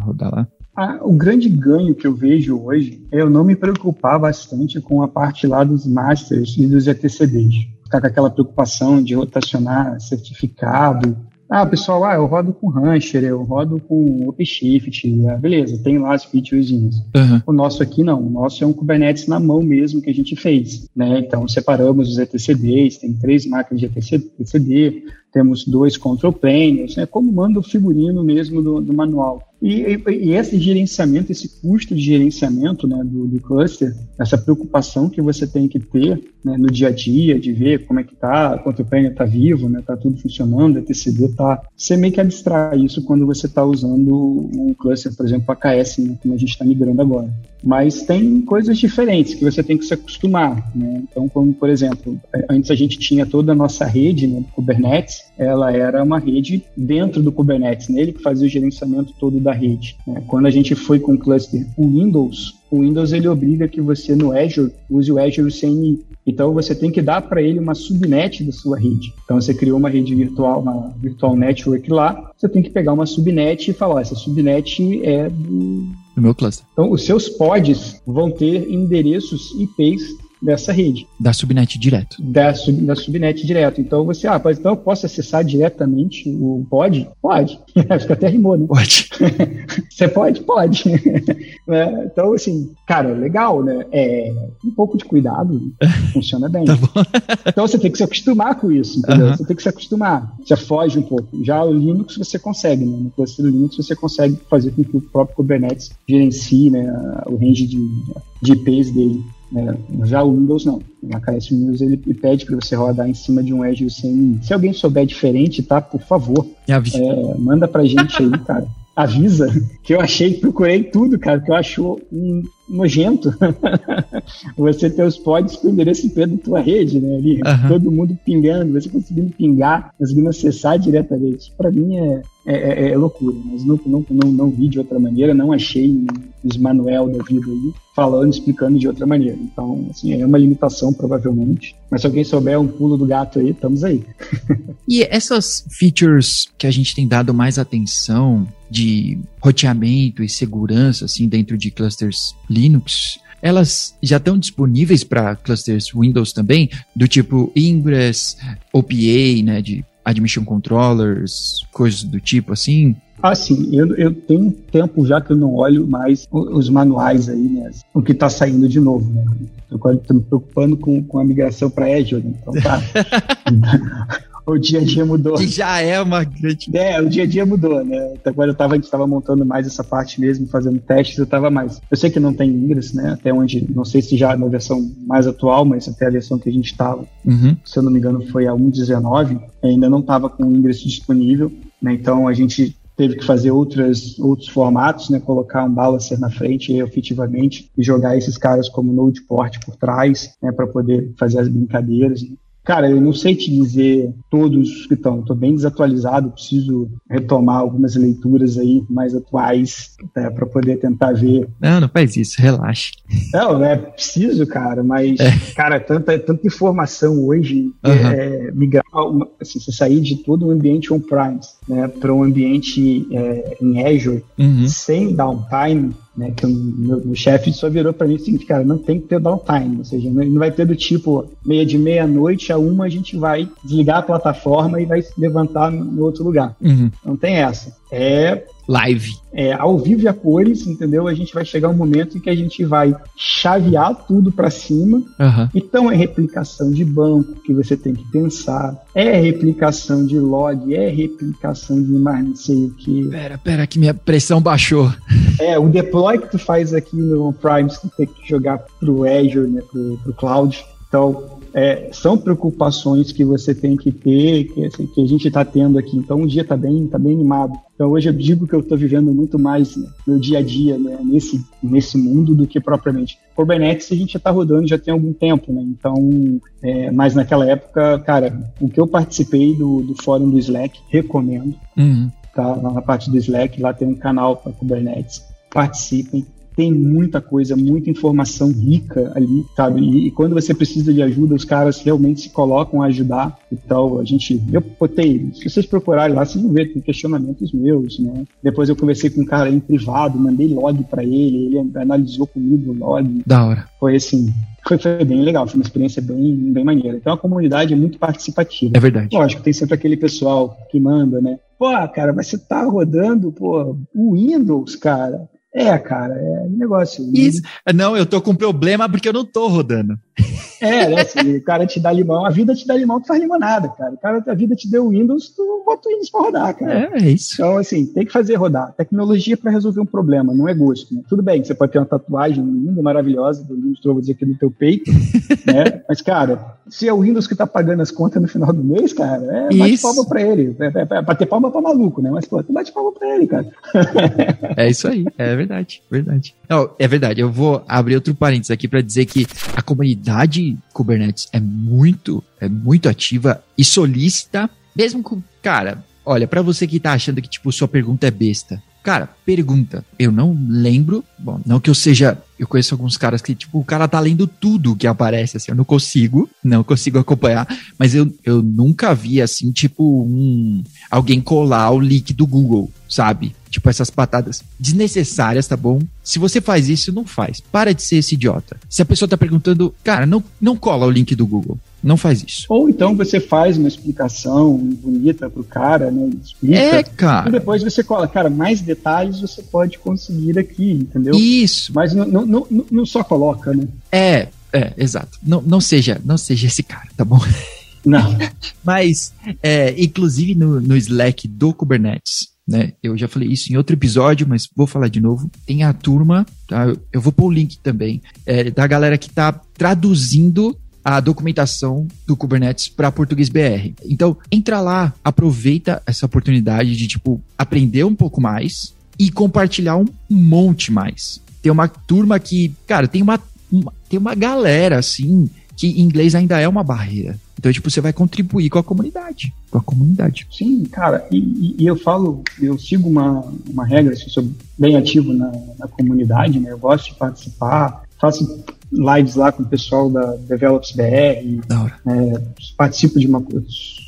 Rodar lá? Ah, o grande ganho que eu vejo hoje é eu não me preocupar bastante com a parte lá dos masters e dos ETCDs. Ficar com aquela preocupação de rotacionar certificado. Ah, pessoal, ah, eu rodo com Rancher, eu rodo com OpenShift, ah, beleza, tem lá as featurezinhas. Uhum. O nosso aqui não, o nosso é um Kubernetes na mão mesmo que a gente fez, né? Então separamos os ETCDs, tem três máquinas de ETCD, temos dois control planes, né? Como manda o figurino mesmo do, do manual. E, e, e, esse gerenciamento, esse custo de gerenciamento né, do, do, cluster, essa preocupação que você tem que ter né, no dia a dia, de ver como é que está, quanto o planner está vivo, né, tá tudo funcionando, a TCD está... Você meio que abstrai isso quando você está usando um cluster, por exemplo, AKS, né, como a gente está migrando agora. Mas tem coisas diferentes que você tem que se acostumar. Né? Então, como, por exemplo, antes a gente tinha toda a nossa rede né, do Kubernetes, ela era uma rede dentro do Kubernetes, nele né, que fazia o gerenciamento todo da rede. Né? Quando a gente foi com o cluster Windows, o Windows ele obriga que você no Azure use o Azure CNI. Então você tem que dar para ele uma subnet da sua rede. Então você criou uma rede virtual, uma virtual network lá, você tem que pegar uma subnet e falar, essa subnet é do do meu cluster. Então os seus pods vão ter endereços IPs dessa rede. Da subnet direto. Da, sub, da subnet direto. Então você, ah, mas então eu posso acessar diretamente o pode? Pode. Acho que até rimou, né? Pode. você pode? Pode. né? Então, assim, cara, legal, né? É um pouco de cuidado, funciona bem. Tá então você tem que se acostumar com isso, entendeu? Uhum. Você tem que se acostumar. Você foge um pouco. Já o Linux você consegue, né? No cluster Linux você consegue fazer com que o próprio Kubernetes gerencie né, o range de, de IPs dele. Né? Já o Windows não. Na KS Windows ele pede para você rodar em cima de um Azure sem. Se alguém souber diferente, tá? Por favor, é, manda pra gente aí, cara avisa que eu achei, procurei tudo, cara, que eu acho um nojento você ter os pods com o endereço IP da tua rede, né? Ali, uhum. todo mundo pingando, você conseguindo pingar, conseguindo acessar diretamente. Para mim é, é, é, é, loucura, mas não, não, não, não vi de outra maneira, não achei os manuel da vida aí falando, explicando de outra maneira. Então, assim, é uma limitação provavelmente. Mas se alguém souber um pulo do gato aí, estamos aí. e essas features que a gente tem dado mais atenção de roteamento e segurança assim dentro de clusters Linux, elas já estão disponíveis para clusters Windows também, do tipo Ingress, OPA, né, de Admission Controllers, coisas do tipo assim? Ah, sim, eu, eu tenho tempo já que eu não olho mais os manuais aí, né? O que está saindo de novo, né? Estou me preocupando com, com a migração para Azure, então tá. o dia a dia mudou. Que já é uma grande. É, o dia a dia mudou, né? Então, quando eu tava, a gente tava montando mais essa parte mesmo, fazendo testes, eu tava mais. Eu sei que não tem Ingress, né? Até onde, não sei se já na versão mais atual, mas até a versão que a gente tava, uhum. se eu não me engano, foi a 1.19, ainda não tava com o Ingress disponível, né? Então a gente teve que fazer outras, outros formatos, né, colocar um balancer na frente efetivamente e jogar esses caras como node port por trás, né, para poder fazer as brincadeiras. Né. Cara, eu não sei te dizer todos que estão. Estou bem desatualizado, preciso retomar algumas leituras aí mais atuais é, para poder tentar ver. Não, não faz isso, relaxe. Não, é preciso, cara, mas, é. cara, tanta, tanta informação hoje, uhum. é, migrar, assim, você sair de todo o ambiente on-premise né, para um ambiente é, em Azure uhum. sem downtime, né, que o meu, meu chefe só virou para mim assim, cara, não tem que ter downtime, ou seja, não, vai ter do tipo meia de meia-noite a uma a gente vai desligar a plataforma e vai se levantar no outro lugar. Uhum. Não tem essa. É live. É, ao vivo e a cores, entendeu? A gente vai chegar um momento em que a gente vai chavear tudo para cima. Uhum. Então é replicação de banco que você tem que pensar, é replicação de log, é replicação de mais não sei o que. Pera, pera, que minha pressão baixou. É, o deploy que tu faz aqui no Prime, tu tem que jogar pro Azure, né, pro, pro Cloud. Então, é, são preocupações que você tem que ter, que, assim, que a gente está tendo aqui. Então, o dia está bem, tá bem animado. Então, hoje eu digo que eu estou vivendo muito mais né, no dia a dia, né, nesse, nesse mundo, do que propriamente. Kubernetes a gente já está rodando já tem algum tempo, né? Então, é, mas naquela época, cara, o que eu participei do, do fórum do Slack, recomendo. Uhum. Tá, lá na parte do Slack, lá tem um canal para Kubernetes. Participem tem muita coisa, muita informação rica ali, sabe? E, e, quando você precisa de ajuda, os caras realmente se colocam a ajudar. Então, a gente, eu botei, se vocês procurarem lá, vocês vão ver, tem questionamentos meus, né? Depois eu conversei com um cara em privado, mandei log para ele, ele analisou comigo o log. Da hora. Foi assim, foi, foi, bem legal, foi uma experiência bem, bem maneira. Então a comunidade é muito participativa. É verdade. Lógico, tem sempre aquele pessoal que manda, né? Pô, cara, mas você tá rodando, pô, o Windows, cara. É, cara, é negócio. Isso. Não, eu tô com problema porque eu não tô rodando. É, né? Se o cara te dá limão, a vida te dá limão, tu faz limonada, cara. O cara, a vida te deu Windows, tu bota o Windows pra rodar, cara. É, é isso. Então, assim, tem que fazer rodar. Tecnologia para resolver um problema, não é gosto, né? Tudo bem, você pode ter uma tatuagem linda, maravilhosa, do Windows, vou dizer aqui no teu peito, né? Mas, cara, se é o Windows que tá pagando as contas no final do mês, cara, é, bate isso. palma pra ele. É, é, é bater palma pra maluco, né? Mas, pô, tu bate palma pra ele, cara. é isso aí, é verdade, verdade. Não, é verdade, eu vou abrir outro parênteses aqui para dizer que a comunidade Kubernetes é muito, é muito ativa e solícita, mesmo com, cara, olha, para você que tá achando que, tipo, sua pergunta é besta, cara, pergunta. Eu não lembro, bom, não que eu seja eu conheço alguns caras que, tipo, o cara tá lendo tudo que aparece, assim, eu não consigo, não consigo acompanhar, mas eu, eu nunca vi, assim, tipo, um, alguém colar o link do Google, sabe? Tipo, essas patadas desnecessárias, tá bom? Se você faz isso, não faz. Para de ser esse idiota. Se a pessoa tá perguntando, cara, não, não cola o link do Google. Não faz isso. Ou então você faz uma explicação bonita pro cara, né? Explica, é, cara. E depois você cola. Cara, mais detalhes você pode conseguir aqui, entendeu? Isso. Mas não, não, não, não só coloca, né? É, é, exato. Não, não, seja, não seja esse cara, tá bom? Não. Mas, é, inclusive no, no Slack do Kubernetes, né? Eu já falei isso em outro episódio, mas vou falar de novo. Tem a turma, tá? Eu vou pôr o link também, é, da galera que tá traduzindo a documentação do Kubernetes para português BR. Então, entra lá, aproveita essa oportunidade de, tipo, aprender um pouco mais e compartilhar um monte mais. Tem uma turma que, cara, tem uma, uma tem uma galera, assim, que inglês ainda é uma barreira. Então, tipo, você vai contribuir com a comunidade. Com a comunidade. Sim, cara, e, e eu falo, eu sigo uma, uma regra, assim, sou bem ativo na, na comunidade, né? Eu gosto de participar, faço lives lá com o pessoal da Develops BR, é, participo de uma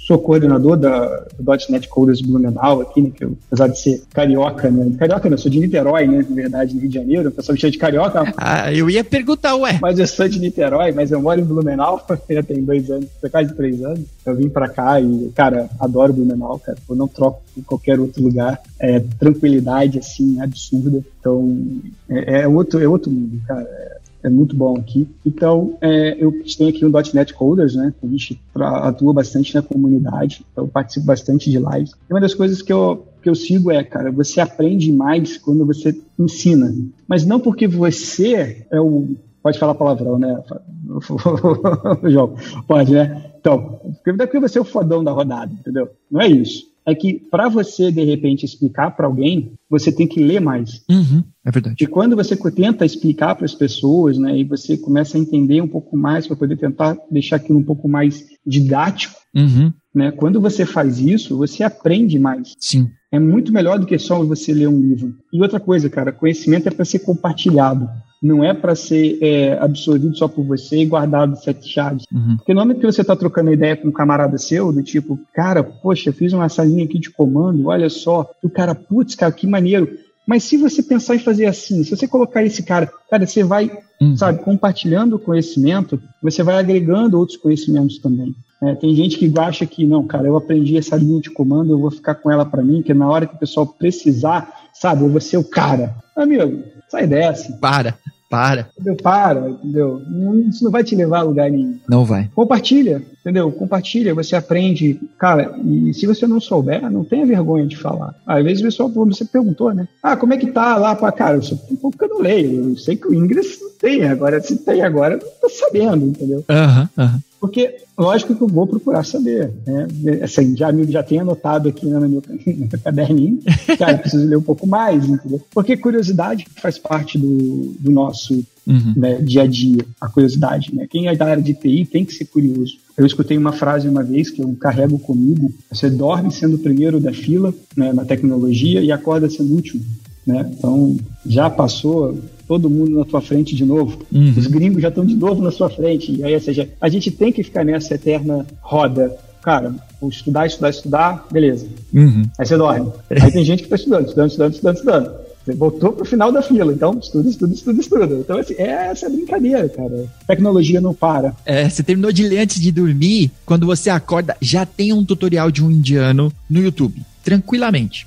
sou coordenador da, do .NET Coders Blumenau aqui, né, que eu, apesar de ser carioca, né, carioca não, sou de Niterói, né, na verdade, no Rio de Janeiro, o pessoal me chama de carioca. Ah, eu ia perguntar, ué. Mas eu sou de Niterói, mas eu moro em Blumenau, já tem dois anos, quase três anos, eu vim pra cá e, cara, adoro Blumenau, cara, eu não troco em qualquer outro lugar, é tranquilidade, assim, absurda, então, é, é outro, é outro mundo, cara, é, é muito bom aqui. Então, é, eu tenho aqui um .NET Coders, né? A gente atua bastante na comunidade, então eu participo bastante de lives. E uma das coisas que eu, que eu sigo é, cara, você aprende mais quando você ensina. Mas não porque você é o... Pode falar palavrão, né? João, pode, né? Então, porque você é o fodão da rodada, entendeu? Não é isso é que para você de repente explicar para alguém, você tem que ler mais. Uhum, é verdade. E quando você tenta explicar para as pessoas, né, e você começa a entender um pouco mais para poder tentar deixar aquilo um pouco mais didático, uhum. né? Quando você faz isso, você aprende mais. Sim. É muito melhor do que só você ler um livro. E outra coisa, cara, conhecimento é para ser compartilhado não é para ser é, absorvido só por você e guardado sete chaves. Uhum. Porque no momento que você está trocando ideia com um camarada seu, do tipo, cara, poxa, fiz uma salinha aqui de comando, olha só, o cara, putz, cara, que maneiro. Mas se você pensar em fazer assim, se você colocar esse cara, cara, você vai, uhum. sabe, compartilhando o conhecimento, você vai agregando outros conhecimentos também. É, tem gente que acha que, não, cara, eu aprendi essa linha de comando, eu vou ficar com ela para mim, que na hora que o pessoal precisar, sabe, eu vou ser o cara. Amigo, sai dessa. Para. Para. Entendeu? Para, entendeu? Isso não vai te levar a lugar nenhum. Não vai. Compartilha, entendeu? Compartilha, você aprende. Cara, e se você não souber, não tenha vergonha de falar. Às vezes o pessoal, você perguntou, né? Ah, como é que tá lá para Cara, eu sou um pouco que eu não leio. Eu sei que o inglês não tem. Agora, se tem agora, eu não tô sabendo, entendeu? Aham, uhum, aham. Uhum. Porque, lógico que eu vou procurar saber, né? Assim, já, já tenho anotado aqui no meu, no meu caderninho, cara, preciso ler um pouco mais, entendeu? Porque curiosidade faz parte do, do nosso uhum. né, dia a dia, a curiosidade, né? Quem é da área de TI tem que ser curioso. Eu escutei uma frase uma vez que eu carrego comigo: você dorme sendo o primeiro da fila né, na tecnologia e acorda sendo o último. Né? Então, já passou todo mundo na tua frente de novo. Uhum. Os gringos já estão de novo na sua frente. E aí, ou seja, a gente tem que ficar nessa eterna roda. Cara, estudar, estudar, estudar, beleza. Uhum. Aí você dorme. Aí tem gente que está estudando, estudando, estudando, estudando, estudando. Você voltou pro final da fila, então estuda, estuda, estuda, estuda. Então, assim, é essa brincadeira, cara. Tecnologia não para. É, você terminou de ler antes de dormir, quando você acorda, já tem um tutorial de um indiano no YouTube. Tranquilamente.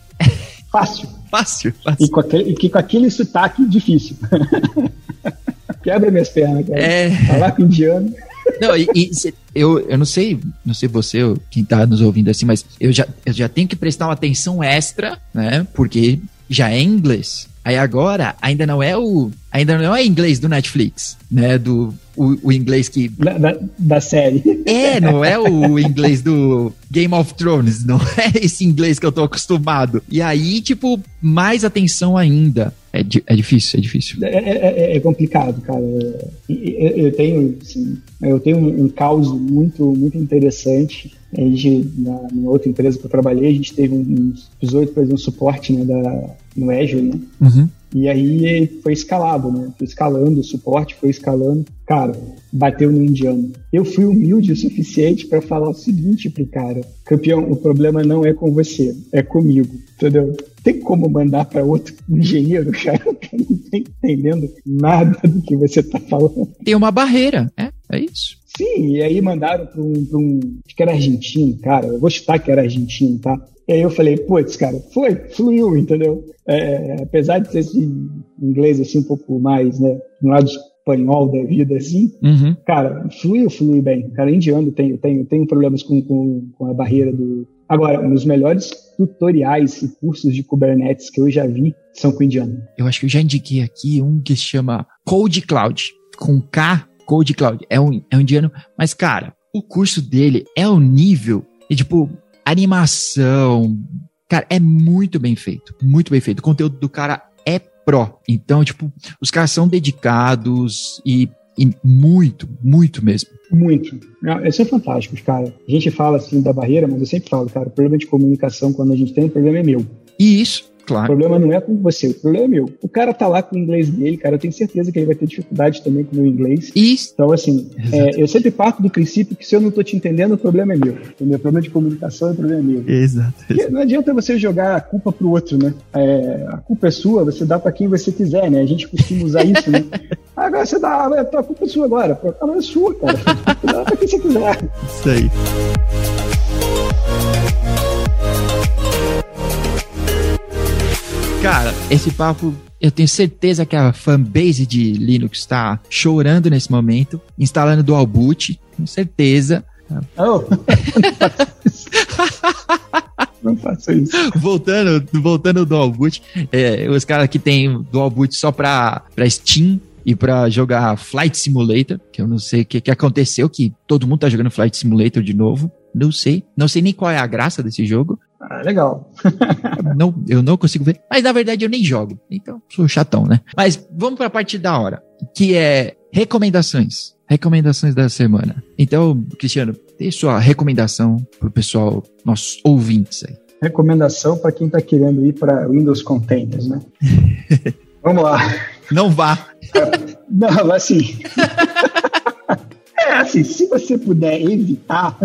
Fácil. Fácil, fácil. E com aquele, e com aquele sotaque difícil. Quebra minhas pernas, cara. É. Falar com indiano. Não, e, e cê, eu, eu não sei, não sei você, quem tá nos ouvindo assim, mas eu já, eu já tenho que prestar uma atenção extra, né? Porque já é inglês. Aí agora ainda não é o ainda não é inglês do Netflix, né? Do o, o inglês que. Da, da, série. É, não é o inglês do Game of Thrones, não é esse inglês que eu tô acostumado. E aí, tipo, mais atenção ainda. É, é difícil, é difícil. É, é, é, é complicado, cara. Eu, eu tenho, assim, eu tenho um, um caos muito, muito interessante. A gente, na, na outra empresa que eu trabalhei, a gente teve um, um episódio para fazer um suporte né, da, no Azure, né? Uhum. E aí foi escalado, né? Foi escalando, o suporte foi escalando. Cara, bateu no indiano. Eu fui humilde o suficiente para falar o seguinte pro cara: campeão, o problema não é com você, é comigo, entendeu? Tem como mandar para outro engenheiro, cara, que não tá entendendo nada do que você tá falando. Tem uma barreira, é, é isso. Sim, e aí mandaram para um, pra um. Acho que era argentino, cara. Eu vou chutar que era argentino, tá? E aí eu falei, putz, cara, foi, fluiu, entendeu? É, apesar de ser assim, inglês assim um pouco mais, né, um lado espanhol da vida, assim, uhum. cara, fluiu, fluiu bem. Cara, indiano tenho, tenho, tenho problemas com, com, com a barreira do... Agora, um dos melhores tutoriais e cursos de Kubernetes que eu já vi são com indiano. Eu acho que eu já indiquei aqui um que se chama Code Cloud, com K, Code Cloud. É um, é um indiano, mas, cara, o curso dele é o nível, e tipo, animação. Cara, é muito bem feito. Muito bem feito. O conteúdo do cara é pró. Então, tipo, os caras são dedicados e, e muito, muito mesmo. Muito. Isso é fantástico, cara. A gente fala assim da barreira, mas eu sempre falo, cara, o problema de comunicação, quando a gente tem, o problema é meu. E isso Claro. O problema não é com você, o problema é meu. O cara tá lá com o inglês dele, cara, eu tenho certeza que ele vai ter dificuldade também com o meu inglês. Isso. Então, assim, é, eu sempre parto do princípio que se eu não tô te entendendo, o problema é meu. O meu problema de comunicação, o problema é meu. Exato. Porque não adianta você jogar a culpa pro outro, né? É, a culpa é sua, você dá para quem você quiser, né? A gente costuma usar isso, né? Agora você dá, a culpa é sua agora. A culpa é sua, cara. Dá pra quem você quiser. Isso aí. Cara, esse papo eu tenho certeza que a fanbase de Linux está chorando nesse momento, instalando Dual Boot, com certeza. Oh. Não faça isso. Voltando, voltando ao Dual Boot, é, os caras que tem Dual Boot só para Steam e para jogar Flight Simulator, que eu não sei o que, que aconteceu, que todo mundo tá jogando Flight Simulator de novo. Não sei. Não sei nem qual é a graça desse jogo. Ah, legal. não, eu não consigo ver. Mas na verdade eu nem jogo. Então, sou chatão, né? Mas vamos para a parte da hora, que é recomendações. Recomendações da semana. Então, Cristiano, dê sua recomendação pro pessoal, nossos ouvintes aí. Recomendação para quem está querendo ir para Windows Containers, né? Vamos lá. Não vá. Não, assim. É assim, se você puder evitar,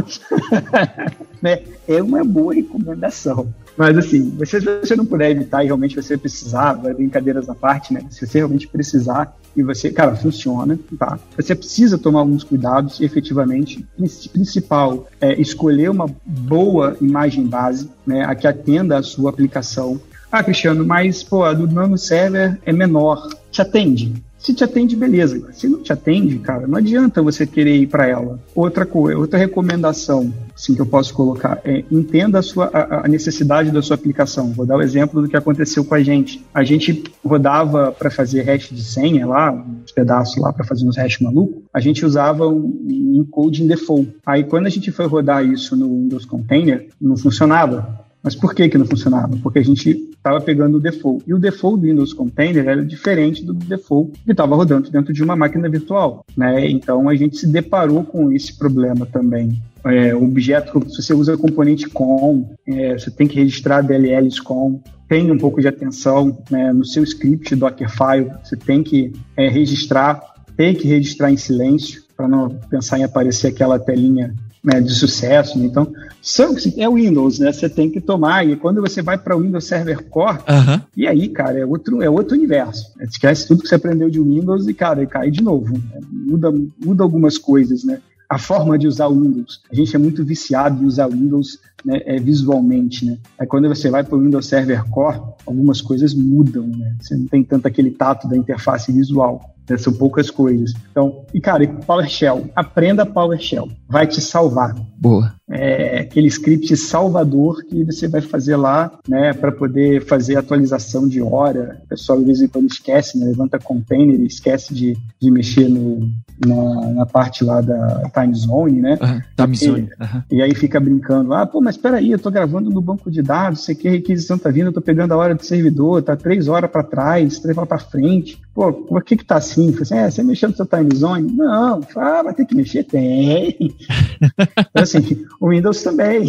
né, é uma boa recomendação. Mas assim, você, se você não puder evitar e realmente você precisar, brincadeiras à parte, né? Se você realmente precisar e você, cara, funciona, tá? Você precisa tomar alguns cuidados, efetivamente. Principal é escolher uma boa imagem base, né? A que atenda a sua aplicação. Ah, Cristiano, mas pô, a do Nano Server é menor. Te atende? Se te atende, beleza. Se não te atende, cara, não adianta você querer ir para ela. Outra coisa, outra recomendação assim, que eu posso colocar é entenda a, sua, a, a necessidade da sua aplicação. Vou dar o exemplo do que aconteceu com a gente. A gente rodava para fazer hash de senha lá, uns pedaços lá para fazer uns hash maluco. A gente usava um, um em default. Aí quando a gente foi rodar isso no Windows Container, não funcionava. Mas por que, que não funcionava? Porque a gente estava pegando o default. E o default do Windows Container era diferente do default que estava rodando dentro de uma máquina virtual. Né? Então a gente se deparou com esse problema também. É, objeto, se você usa componente com, é, você tem que registrar DLLs com, tenha um pouco de atenção né, no seu script Dockerfile, você tem que é, registrar, tem que registrar em silêncio para não pensar em aparecer aquela telinha né, de sucesso. Né? Então, são, é o Windows, né? Você tem que tomar. E quando você vai para o Windows Server Core, uhum. e aí, cara, é outro, é outro universo. Esquece tudo que você aprendeu de Windows e, cara, cai de novo. Né? Muda, muda algumas coisas, né? A forma de usar o Windows. A gente é muito viciado em usar o Windows né, é, visualmente, né? Aí quando você vai para o Windows Server Core, algumas coisas mudam, né? Você não tem tanto aquele tato da interface visual. Né? São poucas coisas. Então, e cara, PowerShell, aprenda PowerShell, vai te salvar. Boa. É aquele script salvador que você vai fazer lá, né, para poder fazer atualização de hora. O pessoal de vez em quando esquece, né, levanta container e esquece de, de mexer no, na, na parte lá da time zone, né? Uhum, time zone. E, e aí fica brincando, ah, pô, mas mas espera aí, eu tô gravando no banco de dados, sei que requisição tá vindo, eu tô pegando a hora do servidor, tá três horas para trás, três horas para frente. Pô, por que que tá assim? Falei assim, é, você mexeu no seu time zone? Não, ah, vai ter que mexer? Tem. então, assim, o Windows também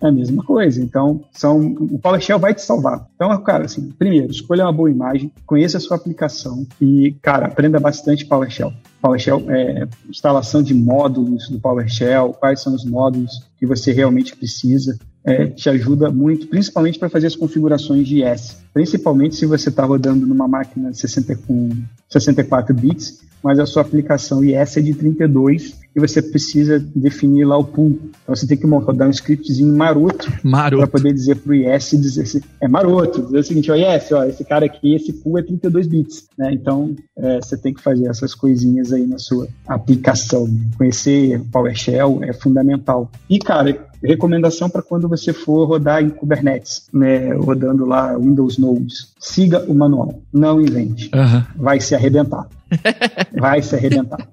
é a mesma coisa. Então, são, o PowerShell vai te salvar. Então, cara, assim, primeiro, escolha uma boa imagem, conheça a sua aplicação e, cara, aprenda bastante PowerShell. PowerShell, é, instalação de módulos do PowerShell, quais são os módulos que você realmente precisa, é, te ajuda muito, principalmente para fazer as configurações de IS. Principalmente se você está rodando numa máquina 60 com 64 bits, mas a sua aplicação IS é de 32 e você precisa definir lá o pool. Então você tem que rodar um scriptzinho maroto, maroto. para poder dizer para o IS dizer assim, é maroto, dizer o seguinte, ó, IS, ó, esse cara aqui, esse pool é 32 bits, né? Então é, você tem que fazer essas coisinhas aí na sua aplicação. Conhecer PowerShell é fundamental. E cara, recomendação para quando você for rodar em Kubernetes, né, rodando lá Windows Nodes. Siga o manual, não invente. Uhum. Vai se arrebentar. Vai se arrebentar.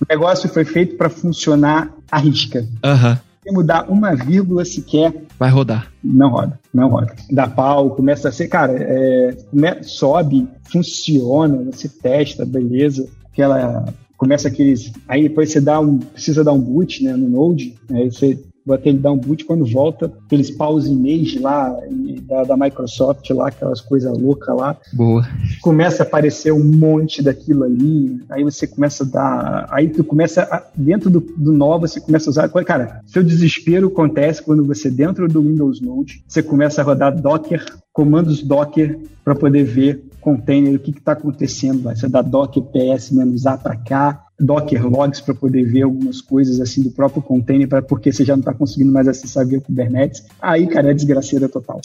O negócio foi feito para funcionar à risca. Uhum. Se mudar uma vírgula sequer, vai rodar. Não roda, não roda. Dá pau, começa a ser, cara, é, sobe, funciona, você testa, beleza. Aquela começa aqueles. Aí depois você dá um. Precisa dar um boot né, no Node, aí você vou até ele dar um boot quando volta, aqueles pause image lá da, da, Microsoft lá, aquelas coisas loucas lá. Boa. Começa a aparecer um monte daquilo ali, aí você começa a dar, aí tu começa, a, dentro do, do nó, você começa a usar, cara, seu desespero acontece quando você dentro do Windows Note, você começa a rodar Docker, comandos Docker para poder ver container, o que está acontecendo lá. Você dá docker ps-a para cá, Docker logs para poder ver algumas coisas assim do próprio container, pra, porque você já não está conseguindo mais acessar via Kubernetes. Aí, cara, é desgraceira total.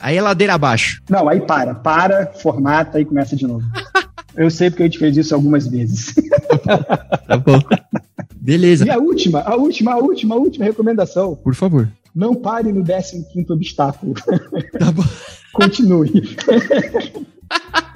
Aí é ladeira abaixo. Não, aí para, para, formata e começa de novo. Eu sei porque a gente fez isso algumas vezes. Tá bom. Beleza. E a última, a última, a última, a última recomendação. Por favor. Não pare no 15 obstáculo. Tá bom. Continue.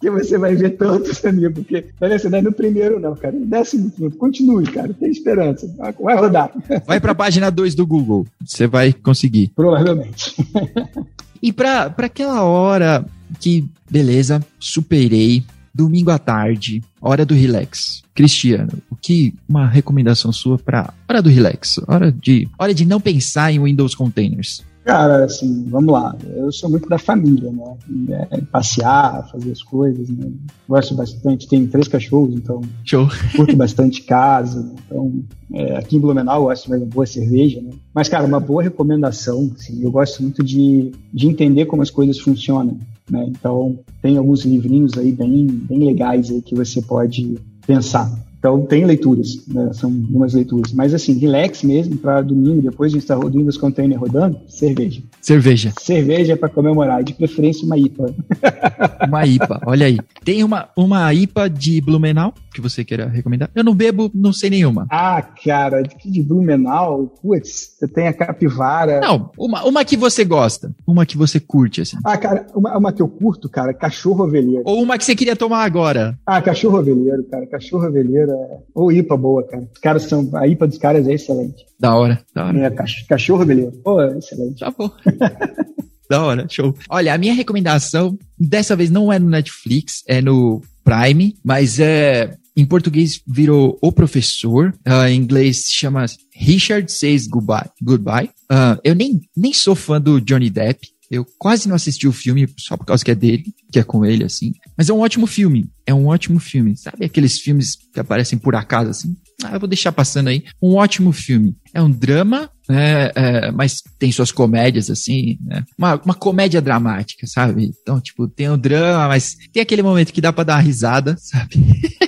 que você vai ver tantos amigos, porque você não é no primeiro, não, cara. No décimo quinto. Continue, cara. Tem esperança. Vai rodar. Vai para a página 2 do Google. Você vai conseguir. Provavelmente. E para aquela hora que, beleza, superei, domingo à tarde, hora do relax. Cristiano, o que uma recomendação sua para hora do relax, hora de hora de não pensar em Windows Containers? Cara, assim, vamos lá. Eu sou muito da família, né? É, passear, fazer as coisas, né? Gosto bastante. Tenho três cachorros, então. Show. Curto bastante casa. Né? Então, é, aqui em Blumenau eu gosto de uma boa cerveja, né? Mas, cara, uma boa recomendação, assim, eu gosto muito de, de entender como as coisas funcionam, né? Então, tem alguns livrinhos aí bem, bem legais aí que você pode pensar. Então, tem leituras, né? são algumas leituras. Mas, assim, relax mesmo, para domingo, depois de estar o Windows Container rodando, cerveja. Cerveja. Cerveja para comemorar, de preferência uma IPA. Uma IPA, olha aí. Tem uma, uma IPA de Blumenau que você queira recomendar? Eu não bebo, não sei nenhuma. Ah, cara, de Blumenau, putz, você tem a capivara. Não, uma, uma que você gosta, uma que você curte, assim. Ah, cara, uma, uma que eu curto, cara, cachorro ovelheiro. Ou uma que você queria tomar agora. Ah, cachorro ovelheiro, cara, cachorro ovelheiro é... Ou IPA boa, cara. Os caras são, a IPA dos caras é excelente. Da hora, da hora. É, cachorro ovelheiro. Pô, é excelente. Tá bom. Da hora, show. Olha, a minha recomendação, dessa vez não é no Netflix, é no Prime, mas é. Em português virou O Professor, uh, em inglês se chama Richard Says Goodbye. Goodbye. Uh, eu nem, nem sou fã do Johnny Depp, eu quase não assisti o filme só por causa que é dele, que é com ele, assim. Mas é um ótimo filme. É um ótimo filme. Sabe aqueles filmes que aparecem por acaso, assim? Ah, eu vou deixar passando aí. Um ótimo filme. É um drama, né? É, mas tem suas comédias, assim, né? Uma, uma comédia dramática, sabe? Então, tipo, tem o drama, mas tem aquele momento que dá pra dar uma risada, sabe?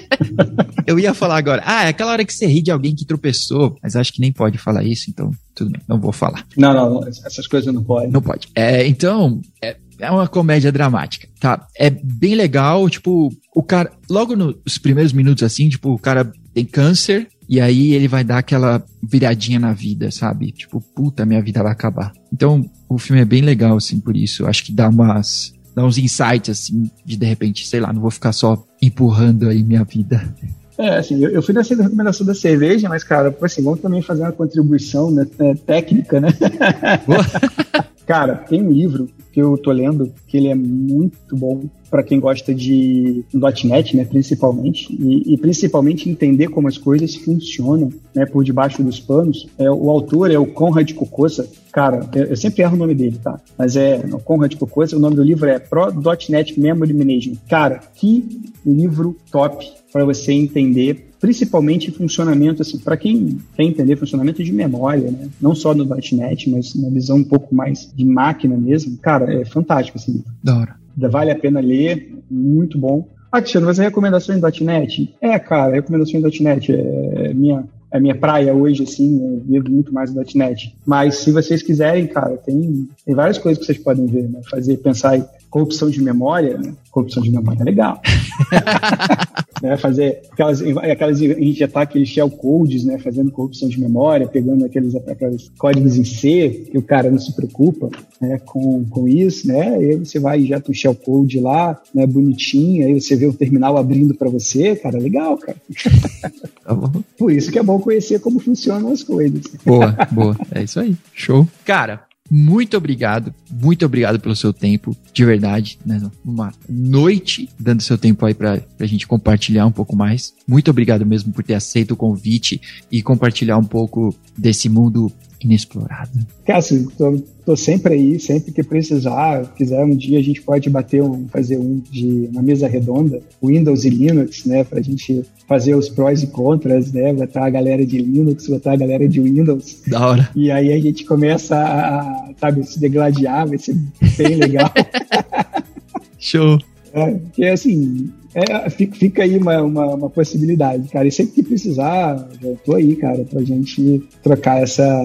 eu ia falar agora, ah, é aquela hora que você ri de alguém que tropeçou, mas acho que nem pode falar isso, então tudo bem, não vou falar. Não, não, essas coisas não podem. Não pode. É, então, é, é uma comédia dramática, tá? É bem legal, tipo, o cara, logo nos primeiros minutos assim, tipo, o cara tem câncer e aí ele vai dar aquela viradinha na vida, sabe? Tipo, puta, minha vida vai acabar. Então, o filme é bem legal, assim, por isso. Acho que dá umas. Dá uns insights, assim, de de repente, sei lá, não vou ficar só empurrando aí minha vida. É, assim, eu, eu fui nessa recomendação da cerveja, mas, cara, assim, vamos também fazer uma contribuição né, é, técnica, né? cara, tem um livro que eu tô lendo que ele é muito bom para quem gosta de .NET, né, principalmente, e, e, principalmente entender como as coisas funcionam, né, por debaixo dos panos. É, o autor é o Conrad Cocosa. Cara, eu, eu, sempre erro o nome dele, tá? Mas é o Conrad Cocosa. O nome do livro é Pro.NET Memory Management. Cara, que livro top para você entender principalmente funcionamento, assim, para quem quer entender funcionamento de memória, né? não só no .NET, mas uma visão um pouco mais de máquina mesmo, cara, é fantástico esse livro. Da hora. Vale a pena ler, muito bom. Ah, mas é recomendação em .NET? É, cara, recomendação em .NET é minha é minha praia hoje, assim, eu vivo muito mais no .NET. Mas se vocês quiserem, cara, tem, tem várias coisas que vocês podem ver, né? Fazer, pensar em corrupção de memória, né? Corrupção de memória é legal. né? Fazer aquelas, aquelas injetar aqueles shell codes, né? Fazendo corrupção de memória, pegando aqueles, aqueles códigos em C, que o cara não se preocupa né? com, com isso, né? E aí você vai e injeta um shell code lá, né? Bonitinho, aí você vê o terminal abrindo para você, cara, legal, cara. Tá Por isso que é bom conhecer como funcionam as coisas. Boa, boa. É isso aí. Show. Cara, muito obrigado, muito obrigado pelo seu tempo, de verdade, né? Uma noite dando seu tempo aí para a gente compartilhar um pouco mais. Muito obrigado mesmo por ter aceito o convite e compartilhar um pouco desse mundo inexplorado. Cássio, tô, tô sempre aí, sempre que precisar, quiser um dia a gente pode bater um, fazer um de uma mesa redonda, Windows e Linux, né, para a gente fazer os prós e contras, né, botar a galera de Linux, botar a galera de Windows. Da hora. E aí a gente começa a, sabe, se degladiar, vai ser bem legal. Show. É, porque assim, é, fica, aí uma, uma, uma, possibilidade, cara. E sempre que precisar, eu tô aí, cara, pra gente trocar essa,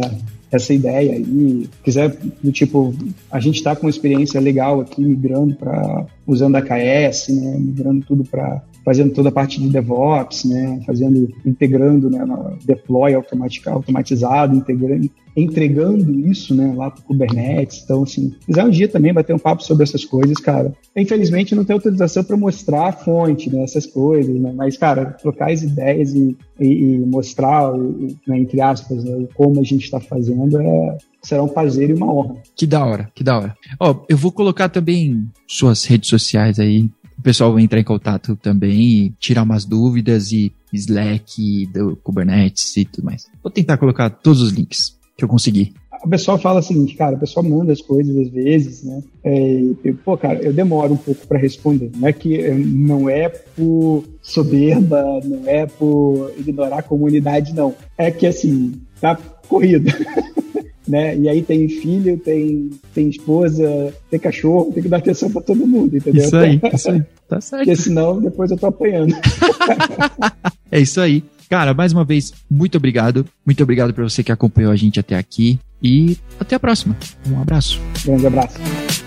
essa ideia aí. Quiser, do tipo, a gente tá com uma experiência legal aqui, migrando para usando a KS, né, migrando tudo para fazendo toda a parte de DevOps, né, fazendo, integrando, né, deploy automatizado, integrando, entregando isso, né, lá para o Kubernetes. Então, assim, quiser um dia também bater um papo sobre essas coisas, cara. Infelizmente, não tem autorização para mostrar a fonte, né, essas coisas, né, mas, cara, trocar as ideias e, e, e mostrar, né, entre aspas, né, como a gente está fazendo é, será um prazer e uma honra. Que da hora, que da hora. Ó, eu vou colocar também suas redes sociais aí, pessoal entrar em contato também e tirar umas dúvidas e Slack, do Kubernetes e tudo mais. Vou tentar colocar todos os links que eu conseguir. O pessoal fala o seguinte, cara, o pessoal manda as coisas às vezes, né? É, pô, cara, eu demoro um pouco para responder. Não é que é, não é por soberba, não é por ignorar a comunidade, não. É que assim, tá corrida. né? E aí tem filho, tem, tem esposa, tem cachorro, tem que dar atenção para todo mundo, entendeu? Isso aí, isso aí. Tá certo. Porque senão depois eu tô apanhando. é isso aí. Cara, mais uma vez, muito obrigado. Muito obrigado para você que acompanhou a gente até aqui. E até a próxima. Um abraço. Grande abraço.